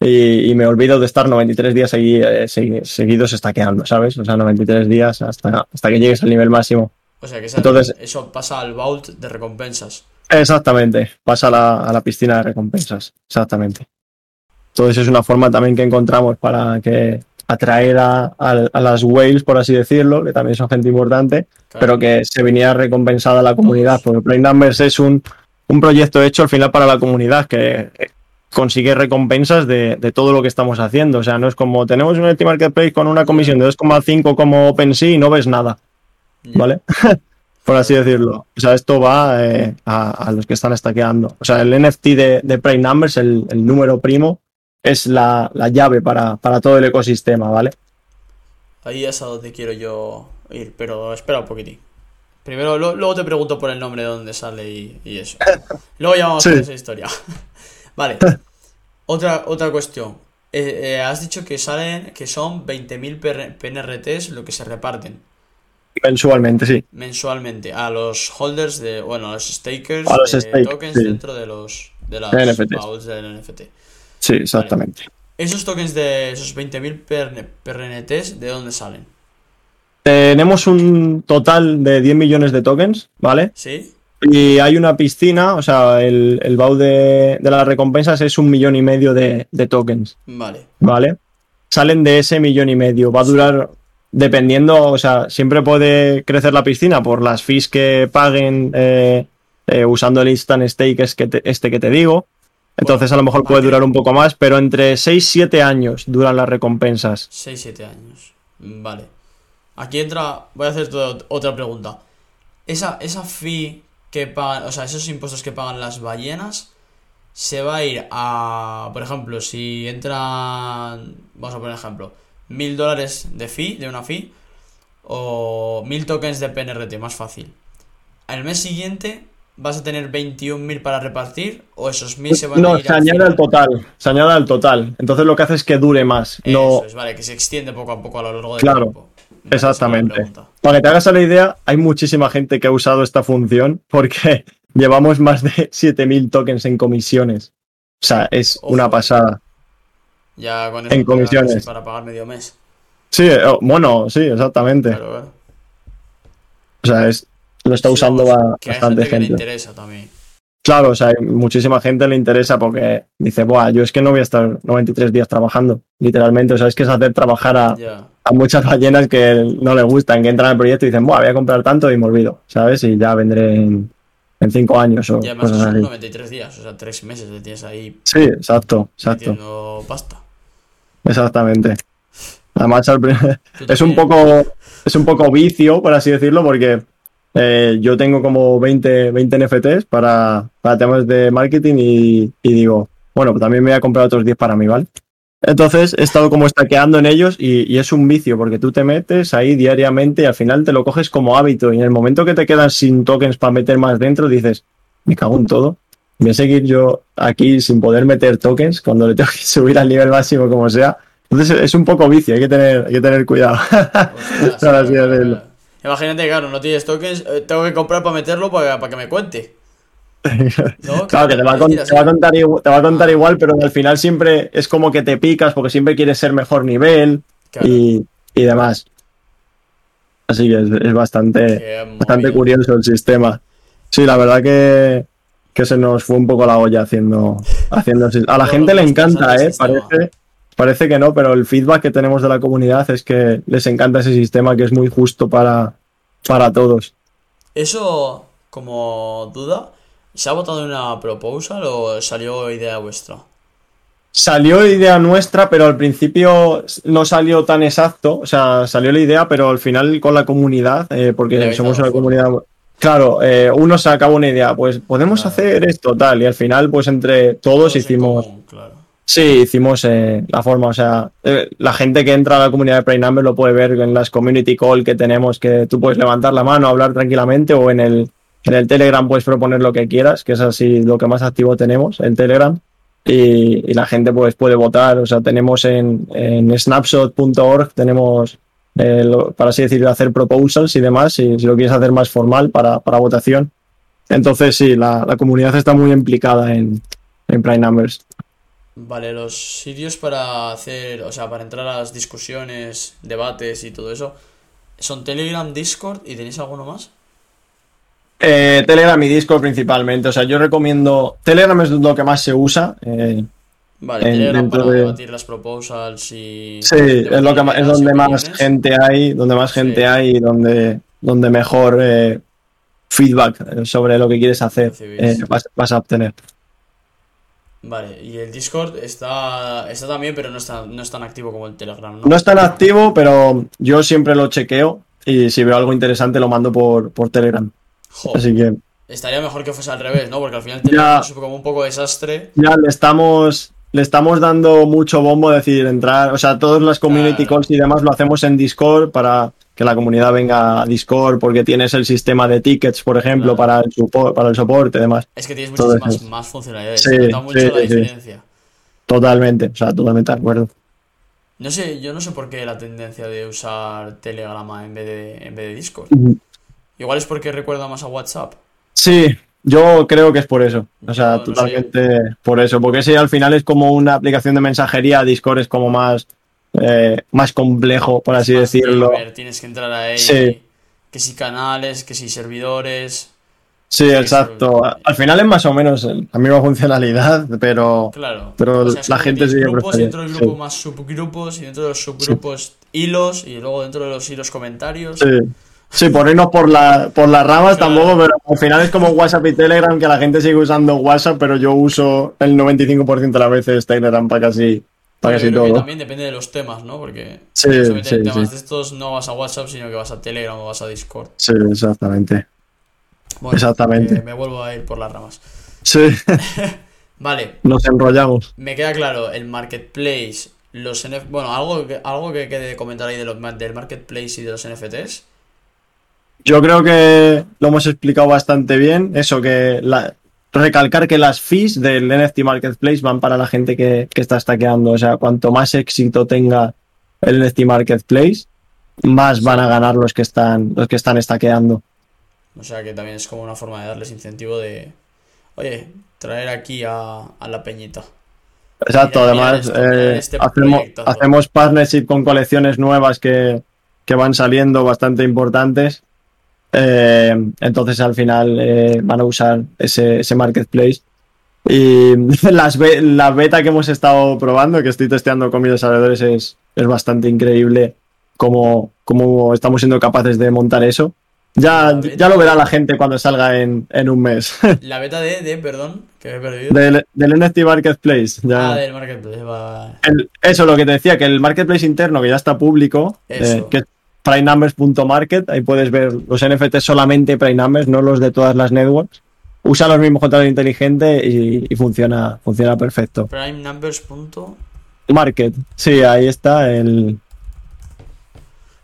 Speaker 2: y, y me olvido de estar 93 días segui- eh, segui- seguidos estaqueando, ¿sabes? O sea, 93 días hasta, hasta que llegues al nivel máximo.
Speaker 1: O sea que esa-
Speaker 2: Entonces-
Speaker 1: eso pasa al vault de recompensas.
Speaker 2: Exactamente, pasa a la, a la piscina de recompensas, exactamente. Entonces es una forma también que encontramos para que atraer a, a- a las whales, por así decirlo, que también son gente importante,
Speaker 1: Claro.
Speaker 2: pero que se viniera recompensada a la comunidad, porque Play Numbers es un, un proyecto hecho al final para la comunidad que consigue recompensas de, de todo lo que estamos haciendo. O sea, no es como tenemos un Empty Marketplace con una comisión de 2,5 como OpenSea y no ves nada. ¿vale? por así decirlo. O sea, esto va eh, a, a los que están stackeando. O sea, el NFT de, de Play Numbers, el, el número primo, es la, la llave para, para todo el ecosistema, ¿vale?
Speaker 1: Ahí es a donde quiero yo ir, pero espera un poquitín. Primero, lo- luego te pregunto por el nombre de dónde sale y, y eso. Luego ya vamos
Speaker 2: Sí.
Speaker 1: con esa historia. vale. Otra, otra cuestión. Eh, eh, has dicho que salen, que son 20.000 PR PNRTs lo que se reparten
Speaker 2: Mensualmente, sí.
Speaker 1: mensualmente a los holders de, bueno, a los stakers
Speaker 2: A los
Speaker 1: de tokens
Speaker 2: sí.
Speaker 1: dentro de los de las
Speaker 2: NFTs.
Speaker 1: del NFT.
Speaker 2: Sí, exactamente.
Speaker 1: Esos tokens de esos 20.000 PRN PRNTs, ¿de dónde salen?
Speaker 2: Tenemos un total de 10 millones de tokens, ¿vale?
Speaker 1: ¿Sí?
Speaker 2: Y hay una piscina, o sea, el, el BAU de, de las recompensas es un millón y medio de, de tokens,
Speaker 1: Vale.
Speaker 2: ¿vale? Salen de ese millón y medio. Va a durar, dependiendo, o sea, siempre puede crecer la piscina por las fees que paguen eh, eh, usando el instant stake este que te digo. Entonces a lo mejor puede durar un poco más, pero entre 6 y 7 años duran las recompensas.
Speaker 1: 6-7 años. Vale. Aquí entra. Voy a hacer otra pregunta. Esa, esa fee que pagan. O sea, esos impuestos que pagan las ballenas. Se va a ir a. Por ejemplo, si entran. Vamos a poner ejemplo. Mil dólares de fee, de una fee. O mil tokens de PNRT, más fácil. Al mes siguiente. ¿Vas a tener 21.000 para repartir? ¿O esos 1.000 se van a
Speaker 2: No,
Speaker 1: ir
Speaker 2: se
Speaker 1: al
Speaker 2: añade al total. Se añade al total. Entonces lo que hace es que dure más. No,
Speaker 1: Eso es, vale, que se extiende poco a poco a lo largo del
Speaker 2: Claro,
Speaker 1: tiempo.
Speaker 2: Exactamente. Para que te hagas a la idea, hay muchísima gente que ha usado esta función porque llevamos más de 7000 tokens en comisiones. O sea, es
Speaker 1: Ojo.
Speaker 2: una pasada.
Speaker 1: Ya con eso
Speaker 2: En comisiones.
Speaker 1: para pagar medio mes.
Speaker 2: Sí, eh, oh, bueno, sí, exactamente.
Speaker 1: Claro, claro.
Speaker 2: O sea, es, lo está
Speaker 1: Sí,
Speaker 2: usando
Speaker 1: vamos,
Speaker 2: ba-
Speaker 1: que hay
Speaker 2: bastante
Speaker 1: gente que le
Speaker 2: gente.
Speaker 1: interesa también.
Speaker 2: Claro, o sea, muchísima gente le interesa porque dice, Buah, yo es que no voy a estar 93 días trabajando, literalmente. O sea, es que es hacer trabajar a, a muchas ballenas que no les gustan, que entran al proyecto y dicen, Buah, voy a comprar tanto y me olvido, ¿sabes? Y ya vendré en, en cinco años o
Speaker 1: Y además
Speaker 2: cosas
Speaker 1: son
Speaker 2: así.
Speaker 1: 93 días, o sea, 3 meses le tienes ahí
Speaker 2: Sí, exacto, exacto,
Speaker 1: pasta.
Speaker 2: exactamente. Además, es un poco, es un poco vicio, por así decirlo, porque eh, yo tengo como 20, 20 NFTs para, para temas de marketing y, y digo, bueno, pues también me voy a comprar otros 10 para mí, ¿vale? Entonces he estado como estaqueando en ellos y, y es un vicio porque tú te metes ahí diariamente y al final te lo coges como hábito y en el momento que te quedas sin tokens para meter más dentro dices, me cago en todo. Voy a seguir yo aquí sin poder meter tokens cuando le tengo que subir al nivel máximo como sea. Entonces es un poco vicio, hay que tener, hay que tener cuidado.
Speaker 1: Ostras,
Speaker 2: Ahora sí,
Speaker 1: claro,
Speaker 2: decirlo.
Speaker 1: claro. Imagínate, claro, no tienes tokens, eh, tengo que comprar para meterlo para, para que me cuente. ¿no?
Speaker 2: Claro, que te va, a con-
Speaker 1: Mentira,
Speaker 2: te va a
Speaker 1: sí.
Speaker 2: contar, igu- te va a contar
Speaker 1: Ah.
Speaker 2: igual, pero al final siempre es como que te picas porque siempre quieres ser mejor nivel
Speaker 1: Claro.
Speaker 2: y, y demás. Así que es, es bastante, bastante curioso el sistema. Sí, la verdad que, que se nos fue un poco la olla haciendo, haciendo A la gente le encanta, ¿eh? Parece, parece que no, pero el feedback que tenemos de la comunidad es que les encanta ese sistema que es muy justo para, para todos.
Speaker 1: Eso, como duda, ¿se ha votado una proposal o salió idea vuestra?
Speaker 2: Salió idea nuestra, pero al principio no salió tan exacto. O sea, salió la idea, pero al final con la comunidad, eh, porque somos una comunidad. Claro, eh, uno sacaba una idea, pues podemos
Speaker 1: Claro.
Speaker 2: hacer esto, tal, y al final, pues entre todos
Speaker 1: Todos en
Speaker 2: hicimos.
Speaker 1: común, claro.
Speaker 2: Sí, hicimos eh, la forma, o sea, eh, la gente que entra a la comunidad de Prime Number lo puede ver en las community call que tenemos, que tú puedes levantar la mano, hablar tranquilamente, o en el, en el Telegram puedes proponer lo que quieras, que es así lo que más activo tenemos, el Telegram, y, la gente pues puede votar, o sea, tenemos en, en snapshot.org, tenemos, eh, para así decirlo, hacer proposals y demás, si, si lo quieres hacer más formal para, para votación. Entonces sí, la, la comunidad está muy implicada en, en Prime Numbers.
Speaker 1: Vale, los sitios para hacer, o sea, para entrar a las discusiones, debates y todo eso, son Telegram, Discord y tenéis alguno más?
Speaker 2: Eh, Telegram y Discord principalmente. O sea, yo recomiendo. Telegram es lo que más se usa. eh,
Speaker 1: Vale,
Speaker 2: En-
Speaker 1: Telegram para
Speaker 2: de-
Speaker 1: debatir las proposals y...
Speaker 2: sí, es, lo que, es donde más gente hay, donde más
Speaker 1: Sí.
Speaker 2: gente hay y donde, donde mejor eh, feedback sobre lo que quieres hacer eh, vas, vas a obtener.
Speaker 1: Vale, y el Discord está, está también, pero no, está, no es tan activo como el Telegram, ¿no?
Speaker 2: No es tan activo, pero yo siempre lo chequeo y si veo algo interesante lo mando por, por Telegram.
Speaker 1: Jo,
Speaker 2: Así que
Speaker 1: estaría mejor que fuese al revés, ¿no? Porque al final Telegram es como un poco desastre.
Speaker 2: ya le estamos, le estamos dando mucho bombo, es decir, entrar, o sea, todas las community
Speaker 1: Claro.
Speaker 2: calls y demás lo hacemos en Discord para que la comunidad venga a Discord, porque tienes el sistema de tickets, por ejemplo,
Speaker 1: Claro.
Speaker 2: para el, para el soporte y demás.
Speaker 1: Es que tienes muchísimas más funcionalidades.
Speaker 2: Sí,
Speaker 1: nota mucho
Speaker 2: sí,
Speaker 1: la
Speaker 2: sí.
Speaker 1: diferencia.
Speaker 2: Totalmente, o sea, totalmente de acuerdo.
Speaker 1: No sé, yo no sé por qué la tendencia de usar Telegram en vez de, en vez de Discord. Igual es porque recuerda más a WhatsApp.
Speaker 2: Sí, yo creo que es por eso. O sea,
Speaker 1: no
Speaker 2: totalmente por eso. Porque ese al final es como una aplicación de mensajería, Discord es como más, eh, más complejo, por así
Speaker 1: Más
Speaker 2: decirlo.
Speaker 1: gamer, tienes que entrar ahí.
Speaker 2: Sí.
Speaker 1: Que si canales, que si servidores.
Speaker 2: Sí, exacto. Al final es más o menos la misma funcionalidad, pero
Speaker 1: Claro.
Speaker 2: Pero
Speaker 1: O sea, es
Speaker 2: la gente sigue
Speaker 1: grupos dentro del grupo más subgrupos y dentro de los subgrupos hilos y luego dentro de los hilos comentarios.
Speaker 2: sí. Sí, por la, por las ramas
Speaker 1: Claro.
Speaker 2: tampoco, pero al final es como WhatsApp y Telegram, que la gente sigue usando WhatsApp, pero yo uso el 95% de las veces Telegram para casi,
Speaker 1: creo que
Speaker 2: todo.
Speaker 1: también depende de los temas, ¿no? Porque
Speaker 2: Sí, sí,
Speaker 1: temas
Speaker 2: sí.
Speaker 1: de estos no vas a WhatsApp, sino que vas a Telegram o vas a Discord.
Speaker 2: Sí, exactamente.
Speaker 1: Bueno,
Speaker 2: Exactamente.
Speaker 1: eh, me vuelvo a ir por las ramas.
Speaker 2: Sí,
Speaker 1: Vale,
Speaker 2: nos enrollamos.
Speaker 1: me queda claro el marketplace, los NF... Bueno, algo que, algo que quede comentar ahí de los, del marketplace y de los NFTs.
Speaker 2: Yo creo que lo hemos explicado bastante bien. Eso, que la- recalcar que las fees del NFT Marketplace van para la gente que, que está stackeando. O sea, cuanto más éxito tenga el NFT Marketplace, más van a ganar los que están, los que están stackeando.
Speaker 1: O sea que también es como una forma de darles incentivo de, oye, traer aquí a, a la peñita.
Speaker 2: Exacto,
Speaker 1: Mira,
Speaker 2: además eh,
Speaker 1: este
Speaker 2: hacemos, hacemos partnership con colecciones nuevas que, que van saliendo bastante importantes. Eh, entonces al final eh, van a usar ese, ese marketplace. Y las be- la beta que hemos estado probando, que estoy testeando con mis desarrolladores, es, es bastante increíble cómo, cómo estamos siendo capaces de montar eso. Ya, ya lo verá la gente cuando salga en, en un mes.
Speaker 1: La beta de, de, perdón, que me he perdido.
Speaker 2: del, del NFT Marketplace. Ya.
Speaker 1: Ah, del marketplace, va.
Speaker 2: El- eso lo que te decía, que el marketplace interno que ya está público, eh, que primenumbers.market, ahí puedes ver los NFTs solamente primenumbers, no los de todas las networks. Usa los mismos controles inteligentes y, y funciona, funciona perfecto.
Speaker 1: Primenumbers. punto-
Speaker 2: Market, sí, ahí está el.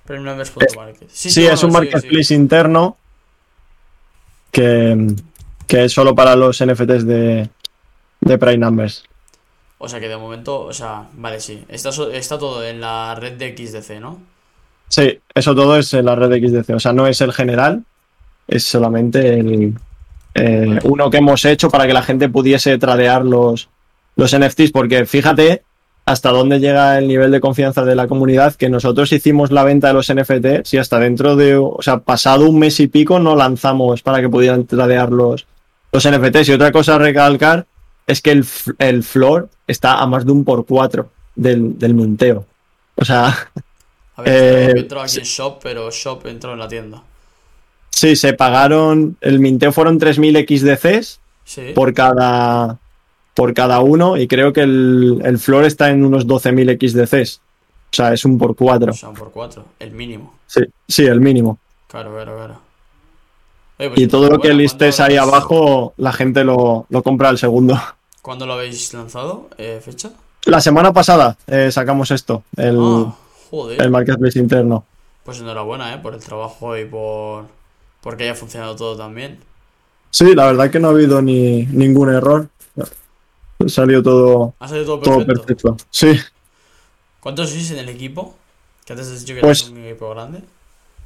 Speaker 1: Primenumbers.market. Sí,
Speaker 2: Sí, es un
Speaker 1: sí,
Speaker 2: marketplace
Speaker 1: sí.
Speaker 2: interno que, que es solo para los NFTs de, de Prime Numbers.
Speaker 1: O sea que de momento, o sea, vale, sí. Está, está todo en la red de XDC, ¿no?
Speaker 2: Sí, eso todo es la red XDC. O sea, no es el general, es solamente el, eh, uno que hemos hecho para que la gente pudiese tradear los, los NFTs. Porque fíjate hasta dónde llega el nivel de confianza de la comunidad, que nosotros hicimos la venta de los NFT, si hasta dentro de, o sea, pasado un mes y pico no lanzamos para que pudieran tradear los, los NFTs. Y otra cosa a recalcar es que el, el floor está a más de un por cuatro del, del minteo. O sea,
Speaker 1: A ver, eh, entró aquí en Shop, pero Shop entró en la tienda.
Speaker 2: Sí, se pagaron, el minteo fueron 3.000 XDCs
Speaker 1: Sí.
Speaker 2: por cada por cada uno y creo que el, el floor está en unos 12.000 XDCs. O sea, es un por cuatro.
Speaker 1: O sea, un por cuatro, el mínimo.
Speaker 2: Sí, sí, el mínimo.
Speaker 1: Claro, claro, claro. Oye, pues
Speaker 2: Y todo lo que listes
Speaker 1: ¿cuándo
Speaker 2: ahí
Speaker 1: habéis-
Speaker 2: abajo, la gente lo, lo compra al segundo.
Speaker 1: ¿Cuándo lo habéis lanzado? Eh, ¿Fecha?
Speaker 2: La semana pasada eh, sacamos esto, el,
Speaker 1: Ah, joder.
Speaker 2: el marketplace interno.
Speaker 1: Pues enhorabuena, ¿eh? Por el trabajo y por... Porque haya funcionado todo tan bien.
Speaker 2: Sí, la verdad que no ha habido ni ningún error. Salió todo,
Speaker 1: Ha salido todo
Speaker 2: todo
Speaker 1: perfecto.
Speaker 2: Sí,
Speaker 1: ¿Cuántos sois en el equipo? Que antes has dicho que
Speaker 2: Pues-
Speaker 1: eres un equipo grande.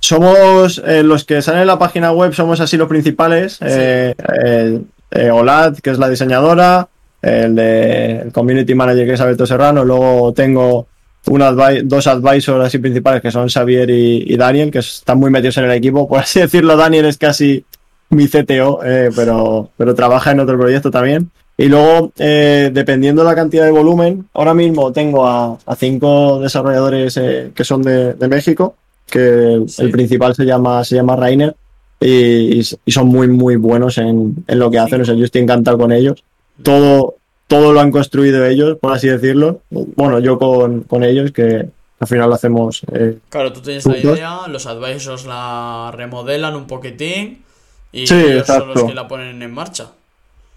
Speaker 2: Somos eh, los que salen en la página web, somos así los principales. Eh, eh, eh, Olad, que es la diseñadora, el, de, el community manager, que es Alberto Serrano. Luego tengo un advi- dos advisors así principales, que son Xavier y, y Daniel, que están muy metidos en el equipo. Por así decirlo, Daniel es casi mi CTO, eh, pero, pero trabaja en otro proyecto también. Y luego, eh, dependiendo de la cantidad de volumen, ahora mismo tengo a, a cinco desarrolladores eh, que son de, de México, que el,
Speaker 1: Sí.
Speaker 2: el principal se llama, se llama Rainer, y- y son muy, muy buenos en, en lo que hacen. O sea, yo estoy encantado con ellos. Todo, todo lo han construido ellos, por así decirlo. Bueno, yo con, con ellos, que al final lo hacemos. eh,
Speaker 1: Claro, tú tienes la idea, los advisors la remodelan un poquitín y
Speaker 2: Sí,
Speaker 1: ellos son los que la ponen en marcha.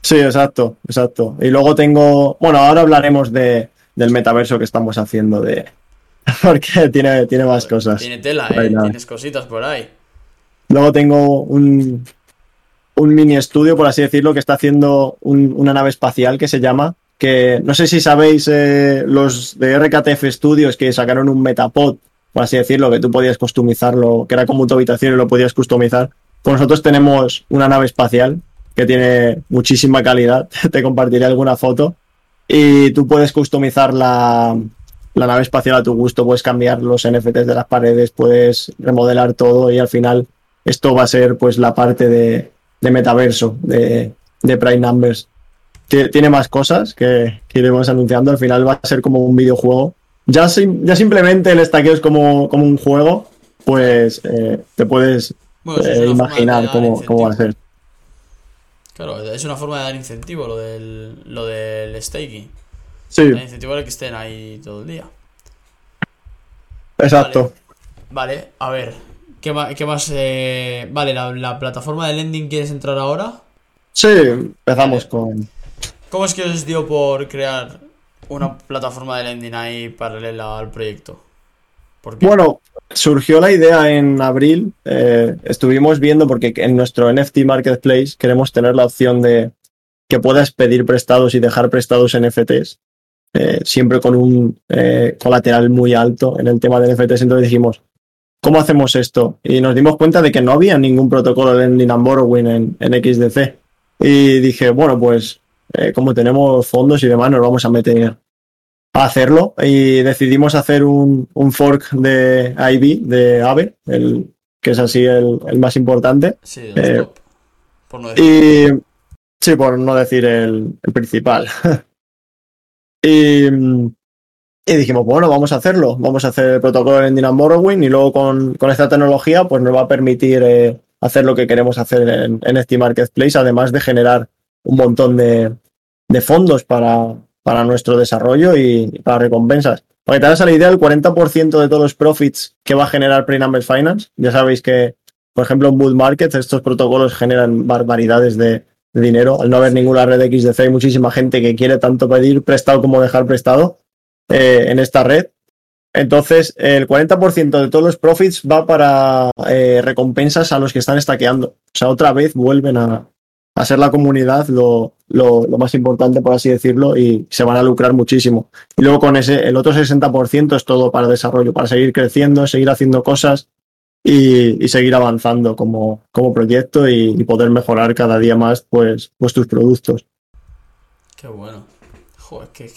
Speaker 2: Sí, exacto, exacto. Y luego tengo, bueno, ahora hablaremos de, del metaverso que estamos haciendo de porque tiene, tiene más cosas.
Speaker 1: Tiene tela, ¿eh? Tienes cositas por ahí.
Speaker 2: Luego tengo un, un mini estudio, por así decirlo, que está haciendo un- una nave espacial que se llama, que no sé si sabéis eh, los de RKTF Studios que sacaron un Metapod, por así decirlo, que tú podías customizarlo, que era como tu habitación y lo podías customizar. Nosotros tenemos una nave espacial que tiene muchísima calidad, te compartiré alguna foto, y tú puedes customizar la, la nave espacial a tu gusto, puedes cambiar los NFTs de las paredes, puedes remodelar todo y al final esto va a ser pues la parte de, de metaverso, de, de Prime Numbers. Tie- Tiene más cosas que, que iremos anunciando, al final va a ser como un videojuego. Ya, sim- ya simplemente el stackeo es como, como un juego, pues eh, te puedes
Speaker 1: Bueno,
Speaker 2: eh,
Speaker 1: es
Speaker 2: imaginar cómo, cómo va a ser.
Speaker 1: Claro, es una forma de dar incentivo lo del, lo del staking.
Speaker 2: Sí,
Speaker 1: Dar incentivo a que estén ahí todo el día.
Speaker 2: exacto.
Speaker 1: Vale, a ver. ¿Qué eh, Vale, la, la plataforma de lending, ¿quieres entrar ahora?
Speaker 2: Sí, empezamos con...
Speaker 1: ¿Cómo es que os dio por crear una plataforma de lending ahí paralela al proyecto?
Speaker 2: Bueno, surgió la idea en abril. eh, estuvimos viendo porque en nuestro NFT Marketplace queremos tener la opción de que puedas pedir prestados y dejar prestados NFTs, eh, siempre con un eh, colateral muy alto en el tema de NFTs. Entonces dijimos, ¿cómo hacemos esto? Y nos dimos cuenta de que no había ningún protocolo de lending and borrowing en, en XDC. Y dije, bueno, pues eh, como tenemos fondos y demás, nos vamos a meter a hacerlo y decidimos hacer un, un fork de IB, de AVE, el, que es así el, el más importante.
Speaker 1: Sí,
Speaker 2: eh,
Speaker 1: top. Por no decir.
Speaker 2: Y sí, por no decir el, el principal. y, y dijimos, bueno, vamos a hacerlo. Vamos a hacer el protocolo de Lending and Borrowing y luego con, con esta tecnología pues nos va a permitir eh, hacer lo que queremos hacer en, en este marketplace, además de generar un montón de, de fondos para, para nuestro desarrollo y para recompensas. Para que te hagas la idea, el 40% de todos los profits que va a generar Prenumbers Finance, ya sabéis que, por ejemplo, en Bull Markets estos protocolos generan barbaridades de, de dinero. Al no haber ninguna red XDC, hay muchísima gente que quiere tanto pedir prestado como dejar prestado eh, en esta red. Entonces, el 40% de todos los profits va para eh, recompensas a los que están estaqueando. O sea, otra vez vuelven a, a ser la comunidad lo, lo, más importante, por así decirlo, y se van a lucrar muchísimo. Y luego con ese, el otro 60% es todo para desarrollo, para seguir creciendo, seguir haciendo cosas y, y seguir avanzando como, como proyecto y, poder mejorar cada día más pues, pues tus productos.
Speaker 1: Qué bueno. Joder, qué,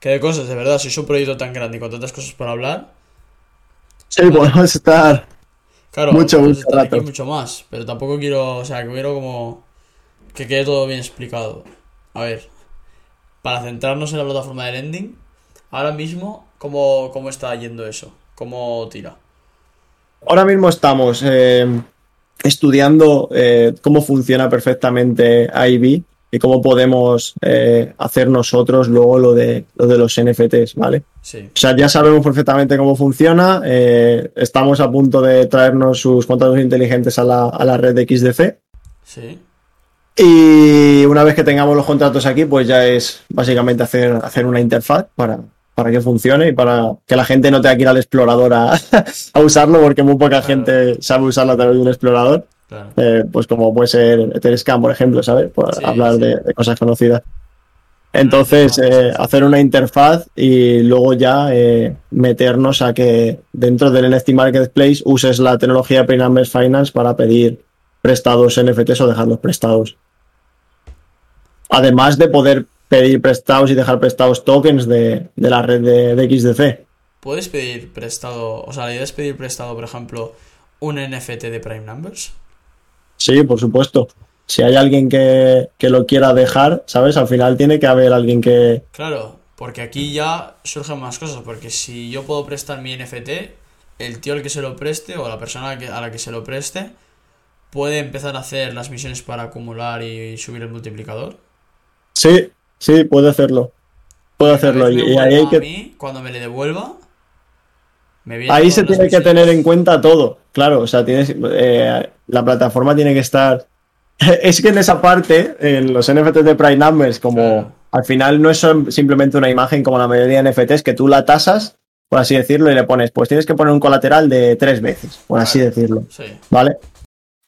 Speaker 1: Que de cosas, de verdad, si es un proyecto tan grande y con tantas cosas por hablar,
Speaker 2: Sí, podemos estar.
Speaker 1: claro,
Speaker 2: Mucho, mucho
Speaker 1: estar aquí mucho más. Pero tampoco quiero, o sea, quiero como que quede todo bien explicado. A ver, para centrarnos en la plataforma de lending, ahora mismo, ¿cómo, cómo está yendo eso? ¿Cómo tira?
Speaker 2: Ahora mismo estamos eh, estudiando eh, cómo funciona perfectamente IB y cómo podemos eh, hacer nosotros luego lo de, lo de los NFTs, ¿vale?
Speaker 1: Sí,
Speaker 2: O sea, ya sabemos perfectamente cómo funciona. eh, estamos a punto de traernos sus contratos inteligentes a la, a la red de XDC.
Speaker 1: sí.
Speaker 2: Y una vez que tengamos los contratos aquí, pues ya es básicamente hacer, hacer una interfaz para, para que funcione y para que la gente no tenga que ir al explorador a, a usarlo, porque muy poca
Speaker 1: Claro.
Speaker 2: gente sabe usarlo a través de un explorador.
Speaker 1: Claro.
Speaker 2: Eh, pues como puede ser Etherscan, por ejemplo, ¿sabes? Por
Speaker 1: Sí,
Speaker 2: hablar
Speaker 1: sí.
Speaker 2: De, de cosas conocidas. Entonces, eh, hacer una interfaz y luego ya eh, meternos a que dentro del NFT Marketplace uses la tecnología Prenumbers Finance para pedir prestados NFTs o dejarlos prestados. Además de poder pedir prestados y dejar prestados tokens de, de la red de, de XDC.
Speaker 1: ¿Puedes pedir prestado, o sea, la idea es pedir prestado, por ejemplo, un NFT de Prime Numbers?
Speaker 2: Sí, por supuesto. Si hay alguien que, que lo quiera dejar, ¿sabes? Al final tiene que haber alguien que,
Speaker 1: Claro, porque aquí ya surgen más cosas, porque si yo puedo prestar mi NFT, el tío al que se lo preste o la persona a la que se lo preste puede empezar a hacer las misiones para acumular y subir el multiplicador.
Speaker 2: Sí, sí, puede hacerlo. Puede hacerlo. Y, y ahí, hay
Speaker 1: a
Speaker 2: que,
Speaker 1: mí, cuando me le devuelva, me viene
Speaker 2: ahí se tiene que tener en cuenta todo. Claro, o sea, tienes, eh, la plataforma tiene que estar. Es que en esa parte, en los NFTs de Prime Numbers, como
Speaker 1: Claro.
Speaker 2: al final no es simplemente una imagen como la mayoría de NFTs, que tú la tasas, por así decirlo, y le pones, pues tienes que poner un colateral de tres veces, por así decirlo.
Speaker 1: Sí,
Speaker 2: ¿Vale?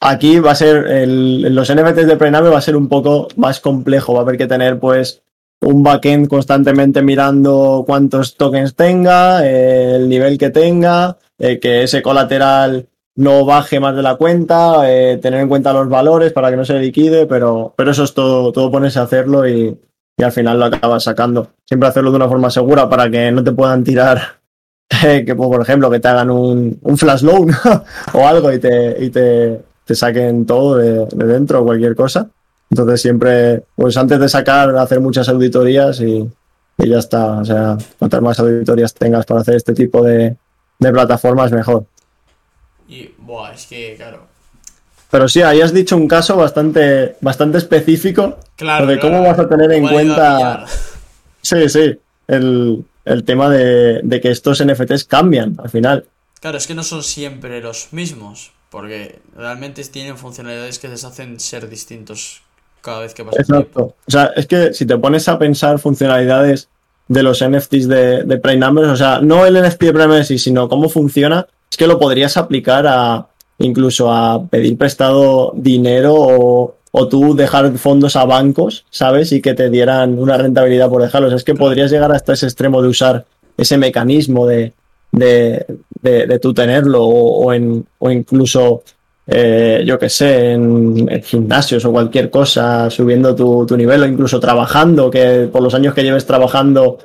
Speaker 2: Aquí va a ser, el, los NFTs de Prename va a ser un poco más complejo, va a haber que tener pues un backend constantemente mirando cuántos tokens tenga, eh, el nivel que tenga, eh, que ese colateral no baje más de la cuenta, eh, tener en cuenta los valores para que no se liquide, pero, pero eso es todo, todo ponerse a hacerlo y, y al final lo acabas sacando. Siempre hacerlo de una forma segura para que no te puedan tirar, que por ejemplo, que te hagan un, un flash loan o algo y te, te saquen todo de, de dentro o cualquier cosa. Entonces siempre, pues antes de sacar, hacer muchas auditorías y, y ya está. O sea, cuantas más auditorías tengas para hacer este tipo de, de plataformas, mejor.
Speaker 1: y, buah, es que, claro.
Speaker 2: Pero sí, ahí has dicho un caso bastante, bastante específico
Speaker 1: Claro,
Speaker 2: de cómo
Speaker 1: claro,
Speaker 2: vas a tener en cuenta, sí, sí, el, el tema de, de que estos NFTs cambian al final.
Speaker 1: Claro, es que no son siempre los mismos, porque realmente tienen funcionalidades que les hacen ser distintos cada vez que pasa el.
Speaker 2: Exacto. O sea, es que si te pones a pensar funcionalidades de los NFTs de, de Prime Numbers, o sea, no el NFT de Prime Numbers, sino cómo funciona, es que lo podrías aplicar a incluso a pedir prestado dinero o, o tú dejar fondos a bancos, ¿sabes? Y que te dieran una rentabilidad por dejarlos. Es que podrías llegar hasta ese extremo de usar ese mecanismo de, de, de, de tú tenerlo o, o en, o incluso eh, yo qué sé, en, gimnasios o cualquier cosa, subiendo tu, tu nivel o incluso trabajando, que por los años que lleves trabajando,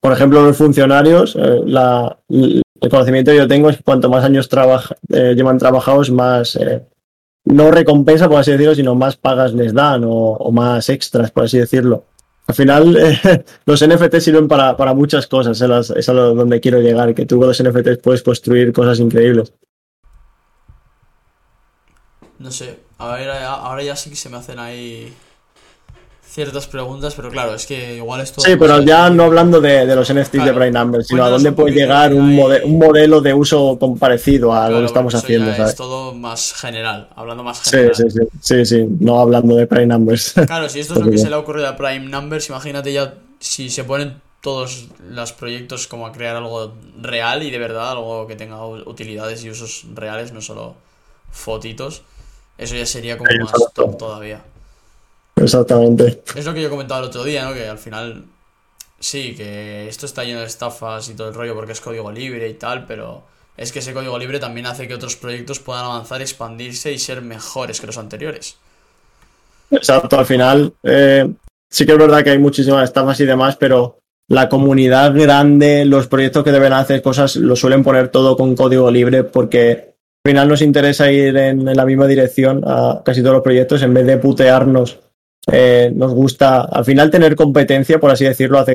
Speaker 2: por ejemplo, los funcionarios, eh, la, el conocimiento que yo tengo es que cuanto más años trabaja, eh, llevan trabajados, más, eh, no recompensa, por así decirlo, sino más pagas les dan o más extras, por así decirlo. Al final, eh, los NFT sirven para, para muchas cosas, las- es a lo donde quiero llegar, que tú con los NFTs puedes construir cosas increíbles.
Speaker 1: No sé, ahora, ahora ya sí que se me hacen ahí ciertas preguntas, pero claro, es que igual esto...
Speaker 2: Sí, pero ya no hablando de, de los NFTs de
Speaker 1: Claro.
Speaker 2: Prime Numbers, sino a dónde puede llegar
Speaker 1: de
Speaker 2: un,
Speaker 1: ahí.
Speaker 2: mode- un modelo de uso parecido a lo que estamos haciendo, ¿sabes?
Speaker 1: Es todo más general, hablando más general.
Speaker 2: sí, sí, sí, sí, no hablando de Prime Numbers.
Speaker 1: Claro, si esto es lo que se le ha ocurrido a Prime Numbers, imagínate ya si se ponen todos los proyectos como a crear algo real y de verdad, algo que tenga utilidades y usos reales, no solo fotitos. Eso ya sería como más top todavía.
Speaker 2: Exactamente.
Speaker 1: Es lo que yo comentaba el otro día, ¿no? Que al final sí, que esto está lleno de estafas y todo el rollo porque es código libre y tal, pero es que ese código libre también hace que otros proyectos puedan avanzar, expandirse y ser mejores que los anteriores.
Speaker 2: Exacto, al final eh, sí que es verdad que hay muchísimas estafas y demás, pero la comunidad grande, los proyectos que deben hacer cosas, lo suelen poner todo con código libre porque al final nos interesa ir en, la misma dirección a casi todos los proyectos en vez de putearnos. Eh, nos gusta al final tener competencia, por así decirlo, hace.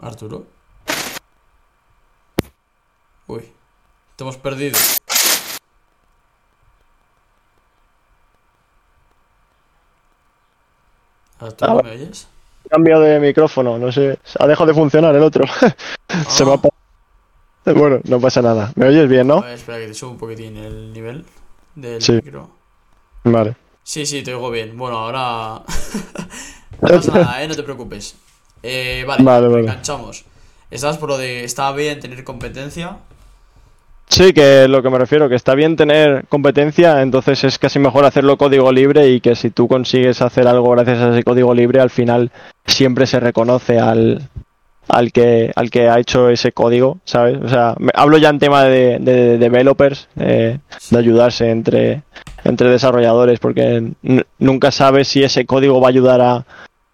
Speaker 1: Arturo. Uy, te hemos perdido. Arturo,
Speaker 2: Ah,
Speaker 1: ¿me oyes?
Speaker 2: Cambio de micrófono, no sé, ha dejado de funcionar el otro. Se ha
Speaker 1: Ah.
Speaker 2: Bueno, no pasa nada. ¿Me oyes bien,
Speaker 1: A
Speaker 2: no?
Speaker 1: ver, espera que te subo un poquitín el nivel del
Speaker 2: Sí.
Speaker 1: micro.
Speaker 2: Vale.
Speaker 1: Sí, sí, te oigo bien. Bueno, ahora. no pasa nada, ¿eh? No te preocupes. Eh, vale,
Speaker 2: Vale, vale.
Speaker 1: enganchamos. Estabas por lo de. Estaba bien tener competencia.
Speaker 2: Sí, que lo que me refiero, que está bien tener competencia, entonces es casi mejor hacerlo código libre y que si tú consigues hacer algo gracias a ese código libre, al final siempre se reconoce al, al, que, al que ha hecho ese código, ¿sabes? O sea, me- hablo ya en tema de, de developers, eh, de ayudarse entre, entre desarrolladores, porque nunca sabes si ese código va a ayudar a,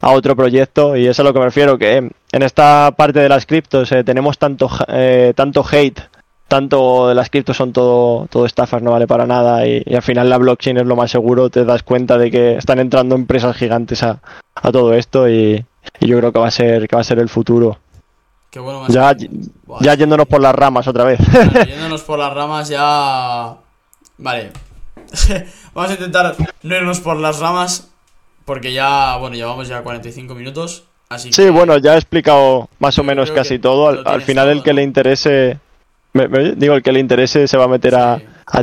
Speaker 2: a otro proyecto y es a lo que me refiero, que en esta parte de las criptos eh, tenemos tanto, eh, tanto hate tanto de las criptos son todo, todo estafas, no vale para nada y, y al final la blockchain es lo más seguro, te das cuenta de que están entrando empresas gigantes a, a todo esto y, y yo creo que va a ser que va a ser el futuro.
Speaker 1: Qué bueno.
Speaker 2: Ya, ya yéndonos por las ramas otra vez.
Speaker 1: Vale, yéndonos por las ramas ya. Vale. Vamos a intentar no irnos por las ramas. Porque ya, bueno, llevamos ya 45 minutos. Así
Speaker 2: Sí,
Speaker 1: que.
Speaker 2: bueno, ya he explicado más o menos casi todo. Al, final
Speaker 1: todo,
Speaker 2: el que
Speaker 1: ¿no?
Speaker 2: le interese, me- me digo, el que le interese se va a meter
Speaker 1: Sí.
Speaker 2: a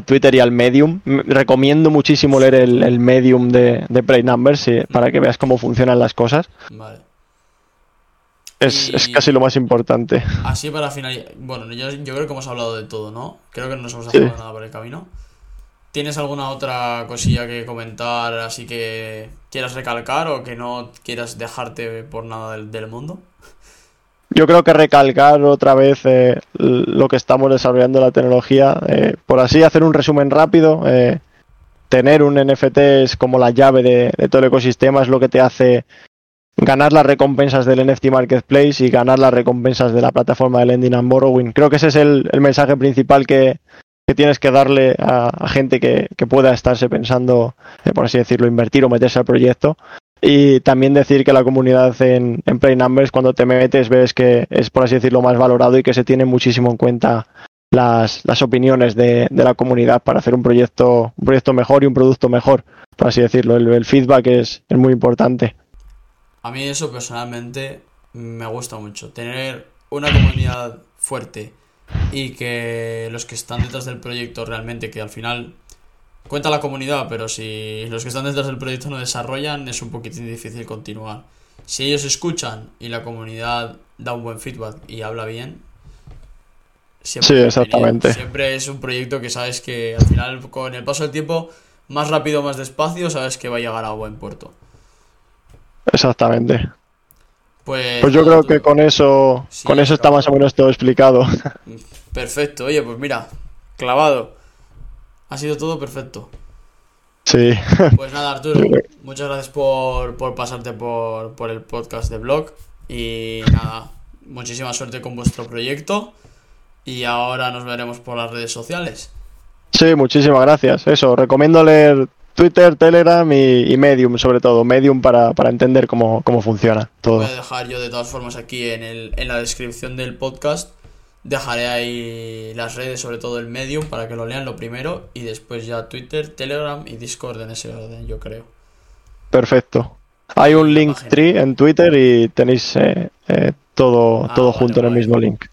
Speaker 2: Twitter y al Medium. Recomiendo muchísimo leer el, el Medium de, de Prey Numbers sí, para que veas cómo funcionan las cosas.
Speaker 1: Vale.
Speaker 2: Es,
Speaker 1: Y-
Speaker 2: es casi lo más importante.
Speaker 1: Así para finalizar. Bueno, yo, yo creo que hemos hablado de todo, ¿no? Creo que no nos hemos
Speaker 2: Sí.
Speaker 1: dejado nada por el camino. ¿Tienes alguna otra cosilla que comentar así que quieras recalcar o que no quieras dejarte por nada del, del mundo?
Speaker 2: Yo creo que recalcar otra vez eh, lo que estamos desarrollando la tecnología. eh, por así hacer un resumen rápido. eh, tener un NFT es como la llave de, todo el ecosistema, es lo que te hace ganar las recompensas del NFT Marketplace y ganar las recompensas de la plataforma de Lending and Borrowing. Creo que ese es el, el mensaje principal que, que tienes que darle a, a gente que, que pueda estarse pensando, eh, por así decirlo, invertir o meterse al proyecto. Y también decir que la comunidad en, en Play Numbers, cuando te metes, ves que es, por así decirlo, más valorado y que se tiene muchísimo en cuenta las, las opiniones de, de la comunidad para hacer un proyecto, un proyecto mejor y un producto mejor, por así decirlo. El, el feedback es, es muy importante.
Speaker 1: A mí eso personalmente me gusta mucho. Tener una comunidad fuerte y que los que están detrás del proyecto realmente, que al final cuenta la comunidad, pero si los que están detrás del proyecto no desarrollan, es un poquitín difícil continuar. Si ellos escuchan y la comunidad da un buen feedback y habla bien, siempre,
Speaker 2: Sí, exactamente.
Speaker 1: siempre es un proyecto que sabes que al final, con el paso del tiempo, más rápido más despacio, sabes que va a llegar a buen puerto.
Speaker 2: Exactamente.
Speaker 1: Pues,
Speaker 2: Pues yo creo
Speaker 1: tú-
Speaker 2: que con eso,
Speaker 1: Sí,
Speaker 2: con eso está más o menos todo explicado.
Speaker 1: Perfecto, oye, pues mira, clavado. Ha sido todo perfecto.
Speaker 2: Sí.
Speaker 1: Pues nada, Arturo, muchas gracias por, por pasarte por, por el podcast de blog. Y nada, muchísima suerte con vuestro proyecto. Y ahora nos veremos por las redes sociales.
Speaker 2: Sí, muchísimas gracias. Eso, recomiendo leer Twitter, Telegram y, y Medium, sobre todo. Medium para, para entender cómo, cómo funciona todo.
Speaker 1: Voy a dejar yo de todas formas aquí en, el, en la descripción del podcast. Dejaré ahí las redes, sobre todo el Medium, para que lo lean lo primero. Y después ya Twitter, Telegram y Discord en ese orden, yo creo.
Speaker 2: Perfecto. Hay un link tree en Twitter y tenéis eh, eh, todo,
Speaker 1: Ah,
Speaker 2: todo
Speaker 1: vale,
Speaker 2: junto en el mismo link.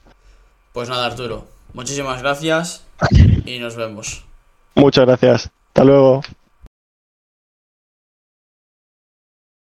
Speaker 1: Pues nada, Arturo. Muchísimas gracias y nos vemos.
Speaker 2: Muchas gracias. Hasta luego.